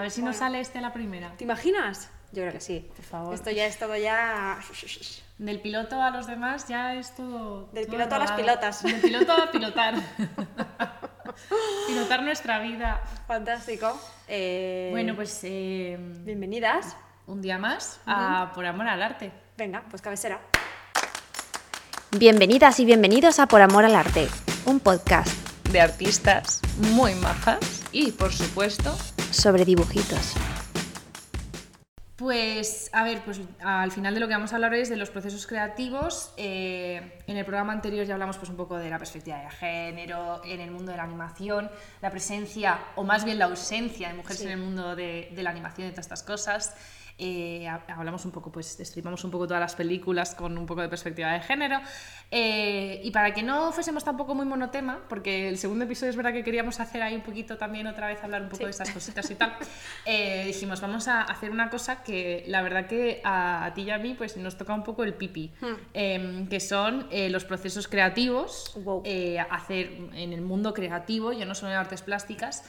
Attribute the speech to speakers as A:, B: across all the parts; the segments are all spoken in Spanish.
A: A ver si nos sale este a la primera.
B: ¿Te imaginas? Yo creo que sí.
A: Por favor.
B: Esto ya es todo ya...
A: Del piloto a los demás ya es todo.
B: Del
A: todo
B: piloto a las pilotas.
A: Del piloto a pilotar. pilotar nuestra vida.
B: Fantástico. Eh,
A: Bueno, pues eh,
B: Bienvenidas.
A: un día más a Por Amor al Arte.
B: Venga, pues cabecera.
C: Bienvenidas y bienvenidos a Por Amor al Arte, un podcast
D: de artistas muy majas y, por supuesto,
C: sobre dibujitos.
A: Pues, a ver, pues al final de lo que vamos a hablar hoy es de los procesos creativos. Eh, en el programa anterior ya hablamos pues, un poco de la perspectiva de género, en el mundo de la animación, la presencia, o más bien la ausencia de mujeres en el mundo de, de la animación y todas estas cosas. Eh, ha- hablamos un poco, pues destripamos un poco todas las películas con un poco de perspectiva de género. Eh, y para que no fuésemos tampoco muy monotema, porque el segundo episodio es verdad que queríamos hacer ahí un poquito también otra vez hablar un poco de estas cositas y tal, eh, dijimos vamos a hacer una cosa que la verdad que a, a ti y a mí pues nos toca un poco el pipi, em, que son eh, los procesos creativos,
B: Wow.
A: eh, hacer en el mundo creativo, ya no solo en artes plásticas.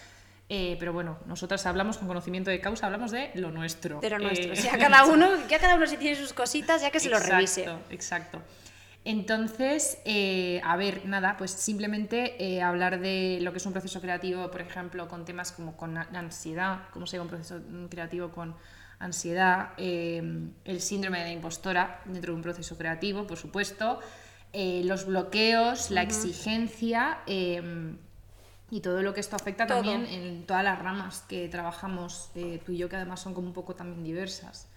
A: Eh, pero bueno, nosotras hablamos con conocimiento de causa, hablamos de lo nuestro.
B: De lo nuestro.
A: Eh,
B: O sea, cada uno, ya cada uno si tiene sus cositas, ya que se lo revise.
A: Exacto, exacto. Entonces, eh, a ver, nada, pues simplemente hablar de lo que es un proceso creativo, por ejemplo, con temas como con ansiedad, cómo se lleva un proceso mm, creativo con ansiedad, eh, el síndrome de impostora dentro de un proceso creativo, por supuesto, los bloqueos, la exigencia eh, y todo lo que esto afecta
B: Todo.
A: también en todas las ramas que trabajamos eh, tú y yo, que además son como un poco también diversas.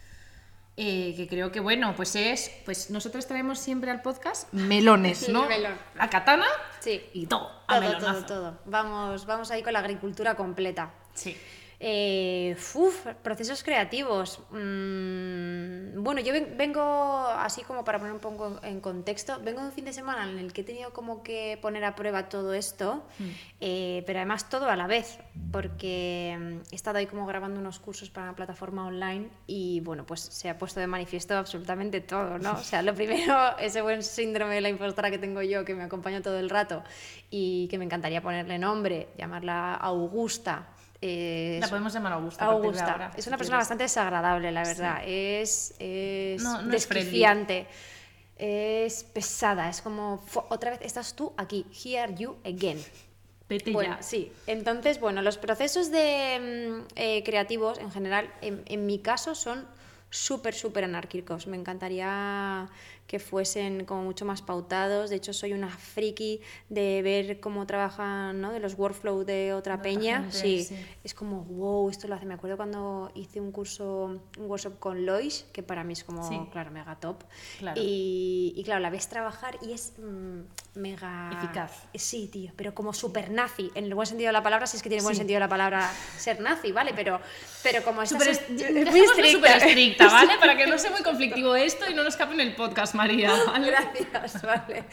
A: Eh, que creo que bueno, pues es, pues nosotros traemos siempre al podcast melones, ¿no?
B: Melón.
A: La katana
B: Sí.
A: y todo,
B: Todo, todo, todo. Vamos, vamos ahí con la agricultura completa.
A: Sí.
B: Eh, uf, procesos creativos. Mm, bueno, yo ven- vengo, así como para poner un poco en contexto, vengo de un fin de semana en el que he tenido como que poner a prueba todo esto, eh, pero además todo a la vez, porque mm, he estado ahí como grabando unos cursos para una plataforma online y bueno, pues se ha puesto de manifiesto absolutamente todo, ¿no? O sea, lo primero, ese buen síndrome de la impostora que tengo yo, que me acompaña todo el rato y que me encantaría ponerle nombre, llamarla Augusta. Eh,
A: La podemos llamar Augusta.
B: Augusta.
A: ahora,
B: es
A: si
B: una persona
A: quieres.
B: bastante desagradable, la verdad. Es, es
A: No, no
B: desquiciante. Es pesada. Es como, "Fu- otra vez estás tú aquí. Here you again.
A: Vete
B: Bueno,
A: ya.
B: sí. Entonces, bueno, los procesos de, mm, eh, creativos en general, en, en mi caso, son súper, súper anárquicos. Me encantaría que fuesen como mucho más pautados. De hecho, soy una friki de ver cómo trabajan, ¿no? De los workflows de otra peña.
A: gente,
B: sí.
A: sí.
B: Es como, wow, esto lo hace. Me acuerdo cuando hice un curso, un workshop con Lois, que para mí es como,
A: Sí.
B: claro, mega top.
A: Claro.
B: Y, y claro, la ves trabajar y es mm, mega...
A: Eficaz.
B: Sí, tío, pero como super nazi, en el buen sentido de la palabra, si es que tiene buen
A: Sí.
B: sentido la palabra ser nazi, ¿vale? Pero, pero como
A: Súper
B: es-
A: est- dejémoslo
B: estricta.
A: súper estricta, ¿vale? Para que no sea muy conflictivo esto y no nos escape en el podcast, María. ¿vale?
B: Gracias, vale.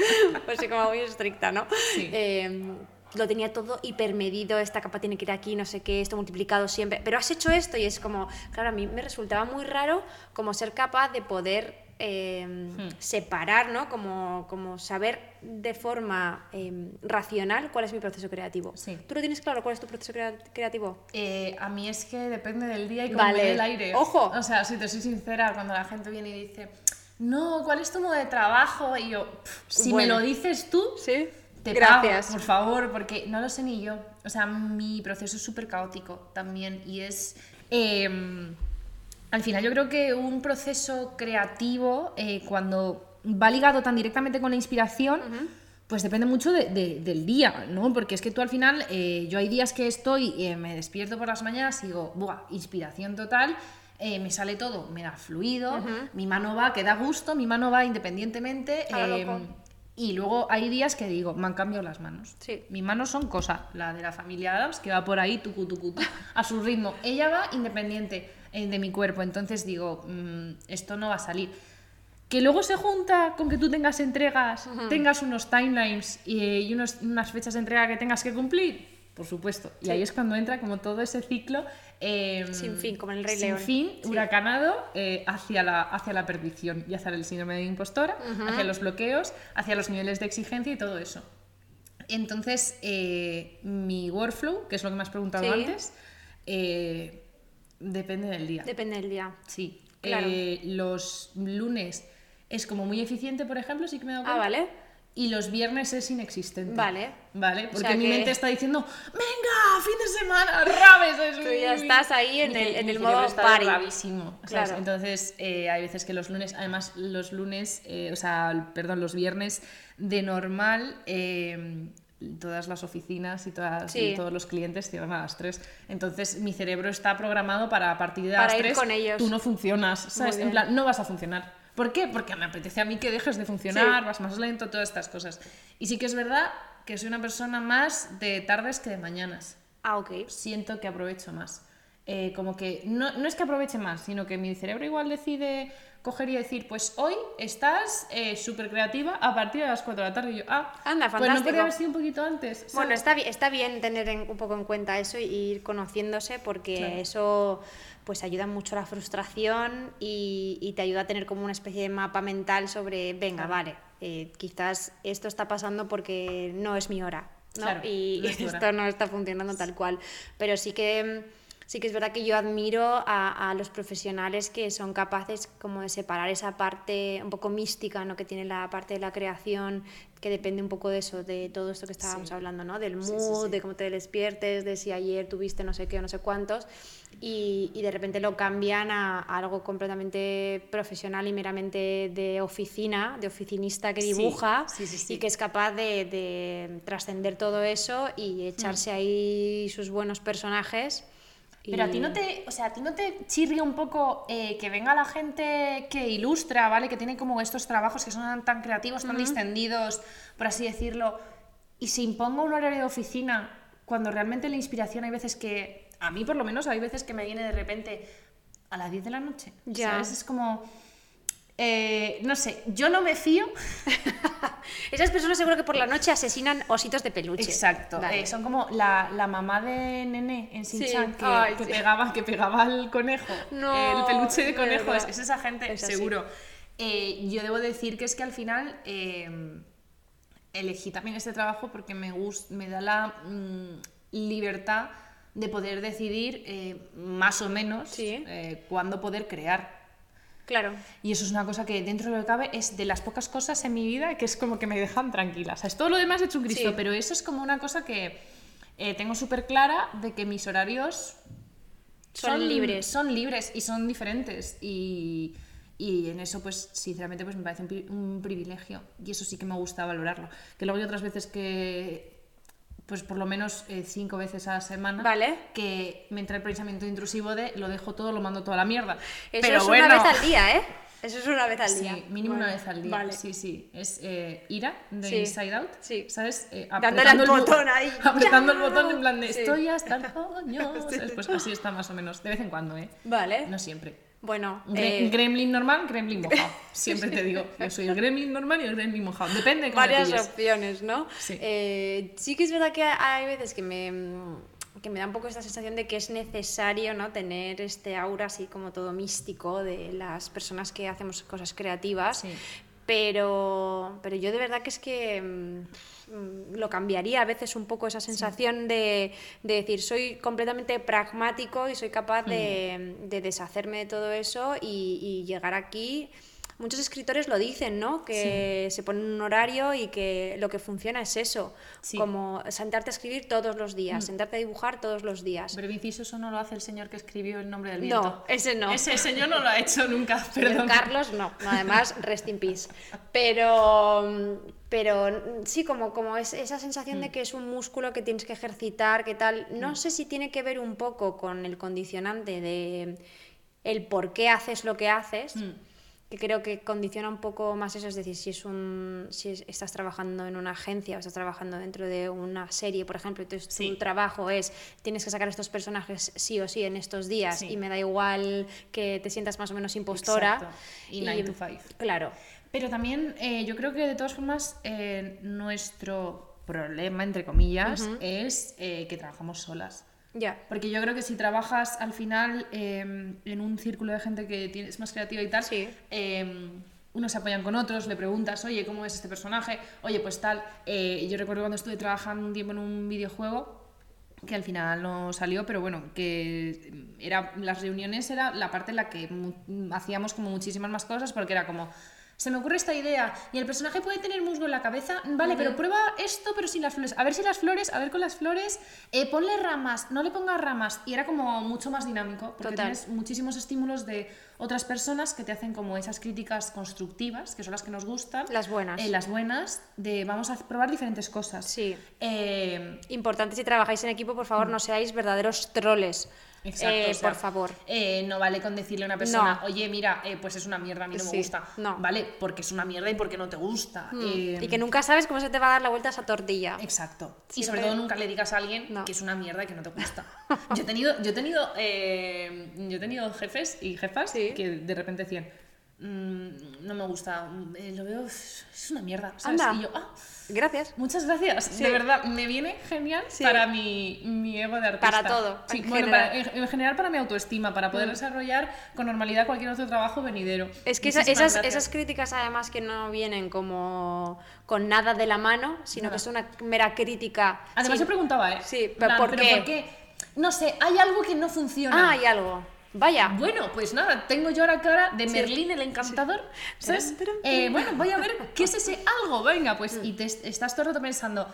B: Pues sí, como muy estricta, ¿no?
A: Sí.
B: Eh, lo tenía todo hipermedido, esta capa tiene que ir aquí, no sé qué, esto multiplicado siempre. Pero has hecho esto y es como, claro, a mí me resultaba muy raro como ser capaz de poder eh,
A: Hmm.
B: separar, ¿no? Como, como saber de forma eh, racional cuál es mi proceso creativo.
A: Sí.
B: ¿Tú lo tienes claro cuál es tu proceso crea- creativo?
A: Eh, a mí es que depende del día y cómo
B: Vale.
A: el aire.
B: Ojo.
A: O sea, si te soy sincera, cuando la gente viene y dice, no, ¿cuál es tu modo de trabajo? Y yo, "Pff, si
B: Bueno.
A: me lo dices tú,
B: Sí.
A: te
B: Gracias.
A: pago, por favor, porque no lo sé ni yo. O sea, mi proceso es súper caótico también y es... em, al final yo creo que un proceso creativo, eh, cuando va ligado tan directamente con la inspiración, pues depende mucho de- de- del día, ¿no? Porque es que tú al final, eh, yo hay días que estoy, eh, me despierto por las mañanas y digo, ¡buah! Inspiración total. Eh, me sale todo, me da fluido, mi mano va, que da gusto, mi mano va independientemente. Em, y luego hay días que digo, me han cambiado las manos.
B: Sí.
A: Mis manos son cosa, la de la familia Adams, que va por ahí, tucu, tucu, tu, a su ritmo. Ella va independiente eh, de mi cuerpo, entonces digo, mm, esto no va a salir. Que luego se junta con que tú tengas entregas, tengas unos timelines y, y unos- unas fechas de entrega que tengas que cumplir, por supuesto. Y ahí es cuando entra como todo ese ciclo. Eh,
B: Sin fin, como en el Rey
A: sin
B: León.
A: fin,
B: Sí.
A: huracanado eh, hacia, la, hacia la perdición y hacia el síndrome de impostora, hacia los bloqueos, hacia los niveles de exigencia y todo eso. Entonces, eh, mi workflow, que es lo que me has preguntado
B: Sí.
A: antes, eh, Depende del día.
B: Depende del día.
A: Sí.
B: Claro.
A: Los lunes es como muy eficiente, por ejemplo, sí que me he dado
B: Ah,
A: cuenta.
B: vale.
A: Y los viernes es inexistente.
B: Vale.
A: Vale, porque
B: sea
A: mi
B: que-
A: mente está diciendo, venga, fin de semana, rabes. Es
B: Tú ya
A: mi-
B: estás ahí en
A: mi
B: el- en
A: mi
B: el modo
A: está
B: party.
A: rabísimo, ¿sabes?
B: Claro.
A: Entonces, eh, hay veces que los lunes, además, los lunes, eh, o sea, perdón, los viernes de normal, eh, todas las oficinas y, todas,
B: Sí.
A: y todos los clientes cierran a las 3. Entonces, mi cerebro está programado para a partir de
B: Para
A: las
B: ir
A: 3
B: con ellos.
A: tú no funcionas, ¿sabes? En plan, no vas a funcionar. ¿Por qué? Porque me apetece a mí que dejes de funcionar, vas más lento, todas estas cosas. Y sí que es verdad que soy una persona más de tardes que de mañanas.
B: Ah, ok.
A: Siento que aprovecho más. Eh, como que no, no es que aproveche más, sino que mi cerebro igual decide coger y decir, pues hoy estás súper creativa a partir de las 4 de la tarde. Y yo, ah,
B: Anda,
A: pues no
B: fantástico.
A: podría haber sido un poquito antes. ¿sabes?
B: Bueno, está bien, está bien tener en- un poco en cuenta eso y ir conociéndose porque
A: Claro.
B: eso pues ayuda mucho a la frustración y, y te ayuda a tener como una especie de mapa mental sobre, venga,
A: Claro.
B: vale, eh, quizás esto está pasando porque no es mi hora, ¿no?
A: Claro,
B: y esto no está funcionando tal cual. Pero sí que sí que es verdad que yo admiro a, a los profesionales que son capaces como de separar esa parte un poco mística, ¿no? Que tiene la parte de la creación, que depende un poco de eso, de todo esto que estábamos
A: Sí.
B: hablando, ¿no? Del mood,
A: Sí, sí,
B: de cómo te despiertes, de si ayer tuviste no sé qué o no sé cuántos, y, y de repente lo cambian a, a algo completamente profesional y meramente de oficina, de oficinista que dibuja y que es capaz de, de trascender todo eso y echarse ahí sus buenos personajes.
A: Pero a ti no te, o sea, a ti no te chirria un poco eh, que venga la gente que ilustra, ¿vale? Que tiene como estos trabajos que son tan creativos, tan distendidos, por así decirlo, y se imponga un horario de oficina cuando realmente la inspiración hay veces que, a mí por lo menos, hay veces que me viene de repente a las 10 de la noche.
B: Ya.
A: ¿Sabes? Es como, eh, no sé, yo no me fío.
B: Esas personas seguro que por la noche asesinan ositos de peluche.
A: Exacto.
B: Vale.
A: eh, son como la, la mamá de Nene en
B: Sí,
A: Shin-Chan que,
B: ay,
A: que
B: sí.
A: pegaba, que pegaba al conejo.
B: No,
A: el peluche de conejo. Es, esa gente,
B: Es
A: seguro. Eh, yo debo decir que es que al final eh, elegí también este trabajo porque me, me da la mm, libertad de poder decidir eh, más o menos
B: Sí.
A: cuándo poder crear.
B: Claro.
A: Y eso es una cosa que dentro de lo que cabe es de las pocas cosas en mi vida que es como que me dejan tranquila. O sea, es todo lo demás hecho un Cristo,
B: Sí.
A: pero eso es como una cosa que eh, tengo súper clara de que mis horarios
B: Son libres.
A: Son libres y son diferentes. Y, y en eso, pues, sinceramente, pues me parece un, un privilegio. Y eso sí que me gusta valorarlo. Que luego hay otras veces que, pues por lo menos eh, cinco veces a la semana,
B: Vale.
A: que me entra el pensamiento intrusivo de lo dejo todo, lo mando toda la mierda.
B: Eso
A: pero
B: es
A: bueno,
B: una vez al día, ¿eh? Eso es una vez al
A: Sí,
B: día.
A: mínimo
B: Bueno,
A: una vez al día.
B: Vale.
A: Sí, sí. Es eh, ira de
B: Sí,
A: Inside Out.
B: sí.
A: ¿Sabes? Eh, apretando el
B: botón ahí.
A: Apretando el botón en plan de
B: Sí.
A: estoy hasta el coño. ¿sabes? Pues así está más o menos. De vez en cuando, ¿eh?
B: Vale.
A: No siempre.
B: Bueno, eh,
A: gremlin normal, gremlin mojado. Siempre te digo, yo soy el gremlin normal y el gremlin mojado. Depende de cómo
B: varias opciones, ¿no?
A: Sí.
B: Eh, sí que es verdad que hay veces que me, que me da un poco esta sensación de que es necesario ¿no? tener este aura así como todo místico de las personas que hacemos cosas creativas.
A: Sí.
B: Pero, pero yo de verdad que es que mm, lo cambiaría a veces un poco esa sensación de, de decir soy completamente pragmático y soy capaz de,
A: Mm.
B: de deshacerme de todo eso y, y llegar aquí. Muchos escritores lo dicen, ¿no? Que se ponen un horario y que lo que funciona es eso,
A: Sí.
B: como sentarte a escribir todos los días, sentarte a dibujar todos los días.
A: Breve inciso, eso no lo hace el señor que escribió El nombre del viento.
B: No, ese no.
A: Ese señor no lo ha hecho nunca, perdón.
B: Carlos no, además rest in peace. Pero, pero sí, como, como es esa sensación
A: Mm.
B: de que es un músculo que tienes que ejercitar, que tal. No sé si tiene que ver un poco con el condicionante de el por qué haces lo que haces.
A: Mm.
B: Que creo que condiciona un poco más eso, es decir, si es un si es- estás trabajando en una agencia o estás trabajando dentro de una serie, por ejemplo, entonces
A: Sí.
B: tu trabajo es tienes que sacar estos personajes sí o sí en estos días
A: Sí.
B: y me da igual que te sientas más o menos impostora.
A: Exacto. Y nine to five.
B: Claro.
A: Pero también eh, yo creo que de todas formas eh, nuestro problema, entre comillas, es eh, que trabajamos solas.
B: Ya.
A: Porque yo creo que si trabajas al final eh, en un círculo de gente que es más creativa y tal,
B: Sí.
A: eh, unos se apoyan con otros, le preguntas, oye, ¿cómo es este personaje? Oye, pues tal. Eh, yo recuerdo cuando estuve trabajando un tiempo en un videojuego, que al final no salió, pero bueno, que era las reuniones era la parte en la que hacíamos como muchísimas más cosas porque era como se me ocurre esta idea y el personaje puede tener musgo en la cabeza, vale, pero prueba esto pero sin las flores, a ver si las flores, a ver con las flores, eh, ponle ramas, no le pongas ramas y era como mucho más dinámico porque
B: Total.
A: tienes muchísimos estímulos de otras personas que te hacen como esas críticas constructivas, que son las que nos gustan.
B: Las buenas.
A: Eh, las buenas, de vamos a probar diferentes cosas.
B: Sí.
A: Eh,
B: Importante si trabajáis en equipo, por favor, no seáis verdaderos troles.
A: Exacto,
B: Eh,
A: o sea,
B: por favor.
A: eh, no vale con decirle a una persona,
B: No.
A: oye, mira, eh, pues es una mierda, a mí no
B: Sí,
A: me gusta.
B: no.
A: Vale, porque es una mierda y porque no te gusta. Eh,
B: Y que nunca sabes cómo se te va a dar la vuelta a esa tortilla.
A: Exacto. Y sobre todo nunca le digas a alguien
B: No.
A: que es una mierda y que no te gusta. yo he tenido, yo he tenido, eh, yo he tenido jefes y jefas
B: Sí.
A: que de repente decían, "Mm, no me gusta, mm, eh, lo veo, es una mierda. ¿sabes?
B: Anda.
A: Y yo, ah,
B: Gracias.
A: Muchas gracias,
B: Sí.
A: de verdad, me viene genial
B: Sí.
A: para mi, mi ego de artista.
B: Para todo,
A: Sí,
B: en
A: bueno,
B: general.
A: para- en, en general para mi autoestima, para poder desarrollar con normalidad cualquier otro trabajo venidero.
B: Es que esa- esas, esas críticas además que no vienen como con nada de la mano, sino que es una mera crítica.
A: Además se preguntaba, ¿eh?
B: Sí, pero
A: plan,
B: ¿por qué?
A: ¿por qué? No sé, hay algo que no funciona.
B: Ah, hay algo. Vaya.
A: Bueno, pues nada, tengo yo ahora cara de Merlín el encantador. ¿Sabes?
B: Taram, taram,
A: Eh, bueno, voy a ver qué es ese algo. Venga, pues y te estás todo el rato pensando.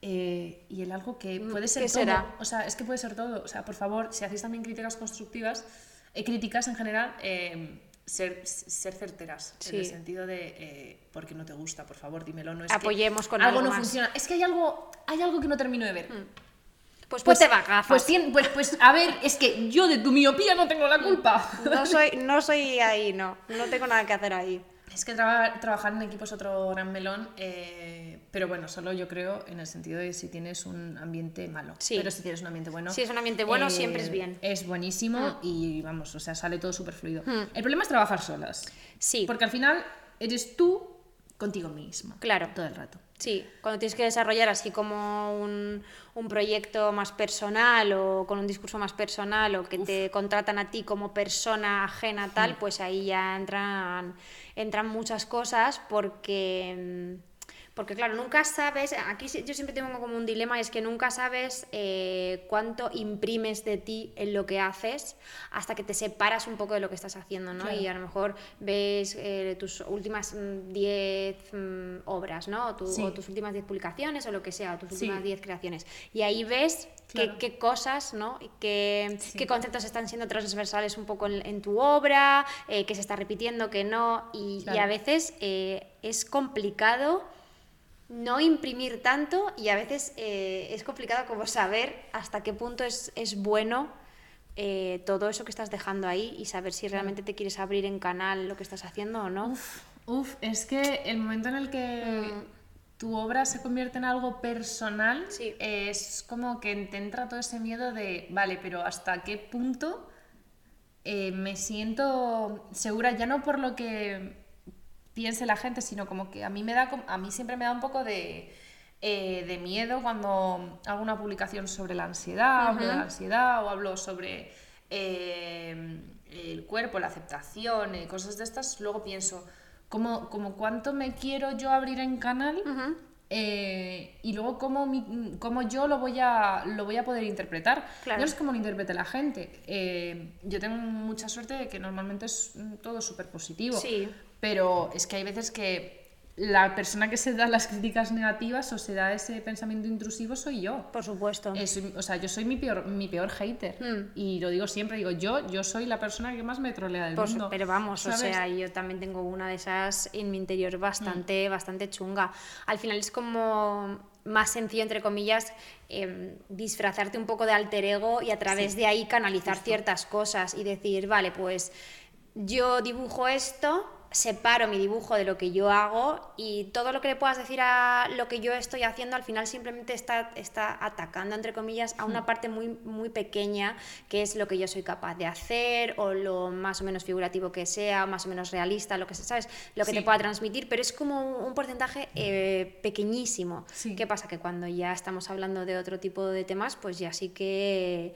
A: eh, y el algo que puede ser
B: Mm, ¿qué
A: todo.
B: será?
A: O sea, es que puede ser todo. O sea, por favor, si hacéis también críticas constructivas, eh, críticas en general, eh, ser, ser certeras. En el
B: Sí.
A: sentido de eh, porque no te gusta, por favor, dímelo. No es
B: Apoyemos
A: que
B: con
A: algo
B: algo
A: no
B: más.
A: funciona. Es que hay algo, hay algo que no termino de ver.
B: Pues, pues te va gafas.
A: Pues, tien- pues, pues, a ver, es que yo de tu miopía no tengo la culpa.
B: No soy, no soy ahí, no. No tengo nada que hacer ahí.
A: Es que traba- trabajar en equipo es otro gran melón, eh, pero bueno, solo yo creo en el sentido de si tienes un ambiente malo.
B: Sí.
A: Pero si tienes un ambiente bueno. eh,
B: Si es un ambiente bueno, siempre es bien.
A: Es buenísimo
B: Mm.
A: y vamos, o sea, sale todo súper fluido. El problema es trabajar solas.
B: Sí.
A: Porque al final eres tú contigo misma.
B: Claro.
A: Todo el rato.
B: Sí, cuando tienes que desarrollar así como un, un proyecto más personal o con un discurso más personal o que te contratan a ti como persona ajena tal, pues ahí ya entran, entran muchas cosas porque... mm, Porque claro, nunca sabes, aquí sí- yo siempre tengo como un dilema, y es que nunca sabes eh, cuánto imprimes de ti en lo que haces hasta que te separas un poco de lo que estás haciendo, ¿no?
A: Claro.
B: Y a lo mejor ves eh, tus últimas 10 obras, ¿no? O, tu-
A: Sí.
B: o tus últimas 10 publicaciones o lo que sea, o tus
A: Sí.
B: últimas 10 creaciones. Y ahí ves qué,
A: Claro.
B: qué cosas, ¿no? Y qué,
A: Sí.
B: qué conceptos están siendo transversales un poco en, en tu obra, eh, que se está repitiendo, que no. Y, y
A: Claro.
B: a veces eh, es complicado no imprimir tanto y a veces eh, es complicado como saber hasta qué punto es, es bueno eh, todo eso que estás dejando ahí y saber si realmente te quieres abrir en canal lo que estás haciendo o no.
A: Uf, uf, es que el momento en el que tu obra se convierte en algo personal
B: Sí.
A: es como que te entra todo ese miedo de, vale, pero ¿hasta qué punto eh, me siento segura? Ya no por lo que piense la gente, sino como que a mí me da, a mí siempre me da un poco de, eh, de miedo cuando hago una publicación sobre la ansiedad, hablo de la ansiedad o hablo sobre eh, el cuerpo, la aceptación, eh, cosas de estas, luego pienso, como, como cuánto me quiero yo abrir en canal eh, y luego cómo, mi- cómo yo lo voy, a, lo voy a poder interpretar.
B: Claro.
A: No sé cómo lo interprete la gente. Eh, yo tengo mucha suerte de que normalmente es mm, todo súper positivo.
B: Sí.
A: Pero es que hay veces que la persona que se da las críticas negativas o se da ese pensamiento intrusivo soy yo.
B: Por supuesto.
A: Es- o sea, yo soy mi peor, mi peor hater.
B: Mm.
A: Y lo digo siempre, digo, yo, yo soy la persona que más me trolea del
B: Por su-
A: mundo.
B: pero vamos,
A: ¿sabes?
B: o sea, yo también tengo una de esas en mi interior bastante,
A: Mm.
B: bastante chunga. Al final es como más sencillo, entre comillas, em, disfrazarte un poco de alter ego y a través de ahí canalizar ciertas cosas y decir, vale, pues yo dibujo esto, separo mi dibujo de lo que yo hago y todo lo que le puedas decir a lo que yo estoy haciendo al final simplemente está, está atacando, entre comillas, a una parte muy, muy pequeña que es lo que yo soy capaz de hacer o lo más o menos figurativo que sea, más o menos realista, lo que se sabes, lo que
A: Sí.
B: te pueda transmitir, pero es como un, un porcentaje eh, pequeñísimo.
A: Sí.
B: ¿Qué pasa? Que cuando ya estamos hablando de otro tipo de temas, pues ya sí que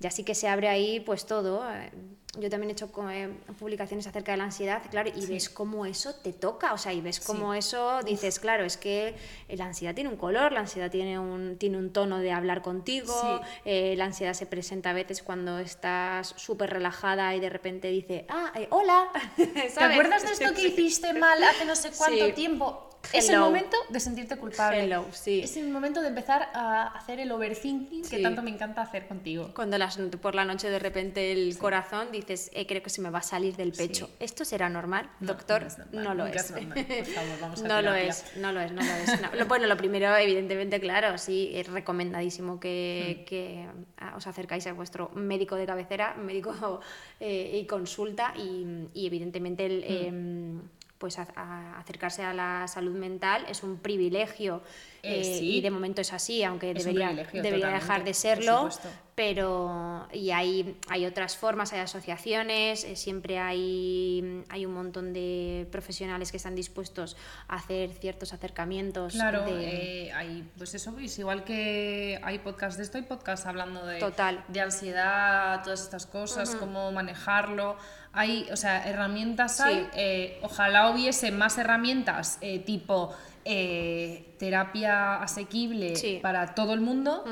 B: ya sí que se abre ahí pues todo. eh, Yo también he hecho eh, publicaciones acerca de la ansiedad, claro, y ves cómo eso te toca, o sea, y ves cómo eso dices, claro, es que la ansiedad tiene un color, la ansiedad tiene un, tiene un tono de hablar contigo,
A: Sí.
B: eh, la ansiedad se presenta a veces cuando estás súper relajada y de repente dice, ah, eh, hola.
A: ¿Te acuerdas de esto que hiciste mal hace no sé cuánto
B: Sí.
A: tiempo? Es el
B: Hello.
A: momento de sentirte culpable.
B: Hello, sí.
A: Es el momento de empezar a hacer el overthinking que
B: Sí.
A: tanto me encanta hacer contigo.
B: Cuando las, por la noche de repente el corazón dices, eh, creo que se me va a salir del pecho.
A: Sí.
B: ¿Esto será normal?
A: No,
B: Doctor,
A: no es normal,
B: no lo es.
A: es normal. Por favor, vamos a
B: no lo es, no lo es, no lo es. No. Bueno, lo primero, evidentemente, claro, sí, es recomendadísimo que,
A: Mm.
B: que, ah, os acercáis a vuestro médico de cabecera, médico eh, y consulta y, y evidentemente el,
A: Mm.
B: em, pues a- a acercarse a la salud mental es un privilegio
A: Eh,
B: eh,
A: sí.
B: y de momento es así, aunque
A: Es un
B: debería, debería dejar de serlo, pero y hay, hay otras formas, hay asociaciones, eh, siempre hay, hay un montón de profesionales que están dispuestos a hacer ciertos acercamientos.
A: Claro,
B: de-
A: hay, pues eso, pues igual que hay podcast de esto, hay podcast hablando de,
B: Total.
A: de ansiedad, todas estas cosas, cómo manejarlo. Hay, o sea, herramientas hay. eh, ojalá hubiese más herramientas eh, tipo eh, terapia asequible
B: Sí.
A: para todo el mundo.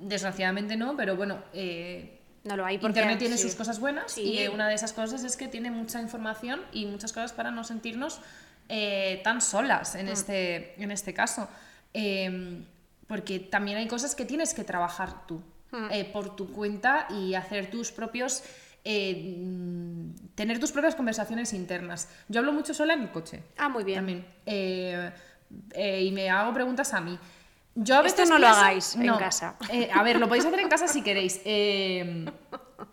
A: Desgraciadamente no, pero bueno. eh,
B: no lo hay porque
A: Internet tiene
B: sí.
A: sus cosas buenas
B: Sí.
A: y una de esas cosas es que tiene mucha información y muchas cosas para no sentirnos eh, tan solas
B: Mm.
A: en, este, en este caso. Eh, porque también hay cosas que tienes que trabajar tú
B: Mm.
A: eh, por tu cuenta y hacer tus propios... eh, mm, tener tus propias conversaciones internas. Yo hablo mucho sola en el coche.
B: Ah, muy bien.
A: También. Eh, eh, y me hago preguntas a mí. Yo a
B: Esto
A: veces
B: no lo hagáis en casa.
A: Eh, a ver, lo podéis hacer en casa si queréis. Eh,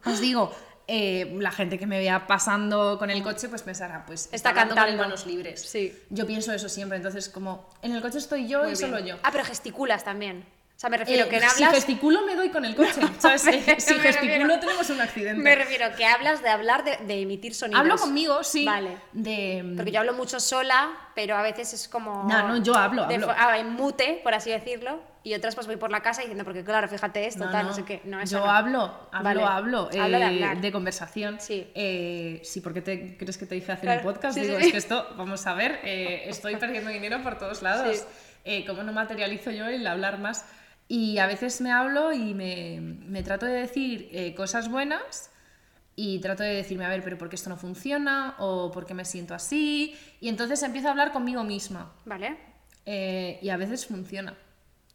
A: os digo, eh, la gente que me vea pasando con el coche, pues pensará, pues
B: Está
A: hablando con
B: cantando.
A: manos libres.
B: Sí.
A: Yo pienso eso siempre, entonces como en el coche estoy yo
B: Muy
A: y solo yo.
B: Ah, pero gesticulas también. O sea, me refiero
A: Eh,
B: que
A: si
B: hablas.
A: gesticulo me doy con el coche, ¿sabes?
B: me-
A: si
B: me
A: gesticulo
B: refiero-
A: tenemos un accidente.
B: Me refiero que hablas de hablar, de, de emitir sonidos.
A: Hablo conmigo, sí.
B: Vale.
A: De,
B: Porque yo hablo mucho sola, pero a veces es como.
A: No, no, yo hablo,
B: de
A: hablo.
B: ah, en mute, por así decirlo. Y otras pues voy por la casa diciendo, porque claro, fíjate esto,
A: No,
B: tal, no,
A: no.
B: sé qué. No, eso
A: Yo
B: no.
A: hablo, hablo,
B: Vale.
A: hablo, eh, de conversación.
B: Sí.
A: Eh, sí, ¿por qué te crees que te dije hacer
B: Claro,
A: un podcast?
B: sí,
A: Digo,
B: sí.
A: es que esto, vamos a ver, eh, estoy perdiendo dinero por todos lados.
B: Sí.
A: Eh, ¿Cómo no materializo yo el hablar más? Y a veces me hablo y me, me trato de decir eh, cosas buenas y trato de decirme, a ver, pero ¿por qué esto no funciona? ¿O por qué me siento así? Y entonces empiezo a hablar conmigo misma.
B: Vale.
A: Eh, y a veces funciona.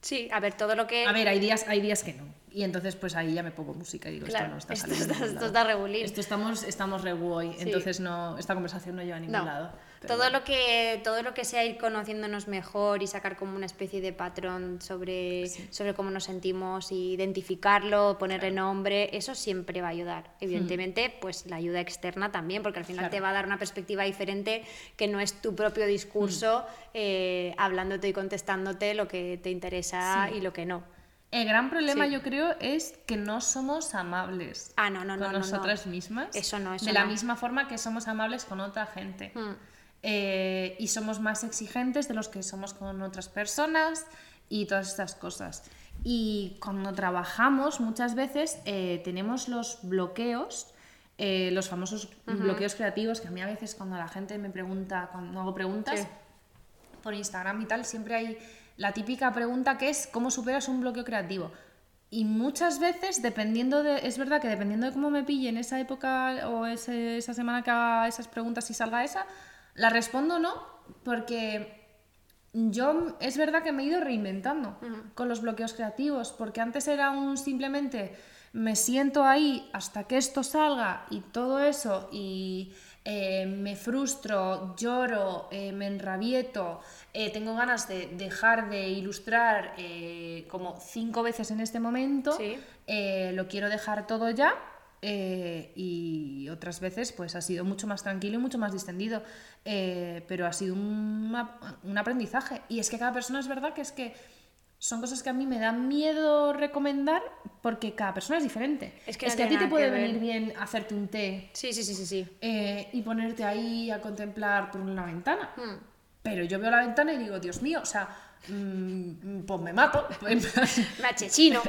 B: Sí, a ver, todo lo que.
A: A ver, hay días, hay días que no. Y entonces pues ahí ya me pongo música y digo,
B: Claro,
A: esto no está
B: esto
A: saliendo.
B: está- esto está regulín.
A: Esto estamos, estamos regu hoy,
B: Sí.
A: entonces no, esta conversación no lleva a ningún
B: No.
A: lado. Pero
B: Todo lo, que, todo lo que sea ir conociéndonos mejor y sacar como una especie de patrón sobre, sobre cómo nos sentimos, y identificarlo, ponerle nombre, eso siempre va a ayudar. Evidentemente, pues la ayuda externa también, porque al final
A: Hmm. Claro.
B: te va a dar una perspectiva diferente que no es tu propio discurso
A: Hmm.
B: eh, hablándote y contestándote lo que te interesa
A: Sí.
B: y lo que no.
A: El gran problema
B: Sí.
A: yo creo es que no somos amables
B: Ah, no, no,
A: con
B: no, no, no.
A: nosotras mismas.
B: Eso no, eso
A: De la misma forma que somos amables con otra gente.
B: Mm.
A: Eh, y somos más exigentes de los que somos con otras personas y todas estas cosas. Y cuando trabajamos muchas veces eh, tenemos los bloqueos, eh, los famosos bloqueos creativos, que a mí a veces cuando la gente me pregunta, cuando hago preguntas
B: Sí.
A: por Instagram y tal, siempre hay la típica pregunta que es ¿cómo superas un bloqueo creativo? Y muchas veces, dependiendo de, es verdad que dependiendo de cómo me pille en esa época o ese- esa semana que haga esas preguntas y salga esa, la respondo no, porque yo es verdad que me he ido reinventando con los bloqueos creativos, porque antes era un simplemente me siento ahí hasta que esto salga y todo eso y eh, me frustro, lloro, eh, me enrabieto, eh, tengo ganas de dejar de ilustrar como cinco veces en este momento,
B: Sí.
A: lo quiero dejar todo ya y otras veces pues ha sido mucho más tranquilo y mucho más distendido, pero ha sido un, un aprendizaje y es que cada persona es verdad que es que son cosas que a mí me dan miedo recomendar porque cada persona es diferente.
B: Es que
A: es
B: no
A: que a ti te puede
B: ver.
A: venir bien hacerte un té
B: Sí, sí, sí, sí, sí.
A: eh, y ponerte ahí a contemplar por una ventana.
B: Mm.
A: Pero yo veo la ventana y digo, Dios mío, o sea, pues me mato. Pues,
B: Me achechino.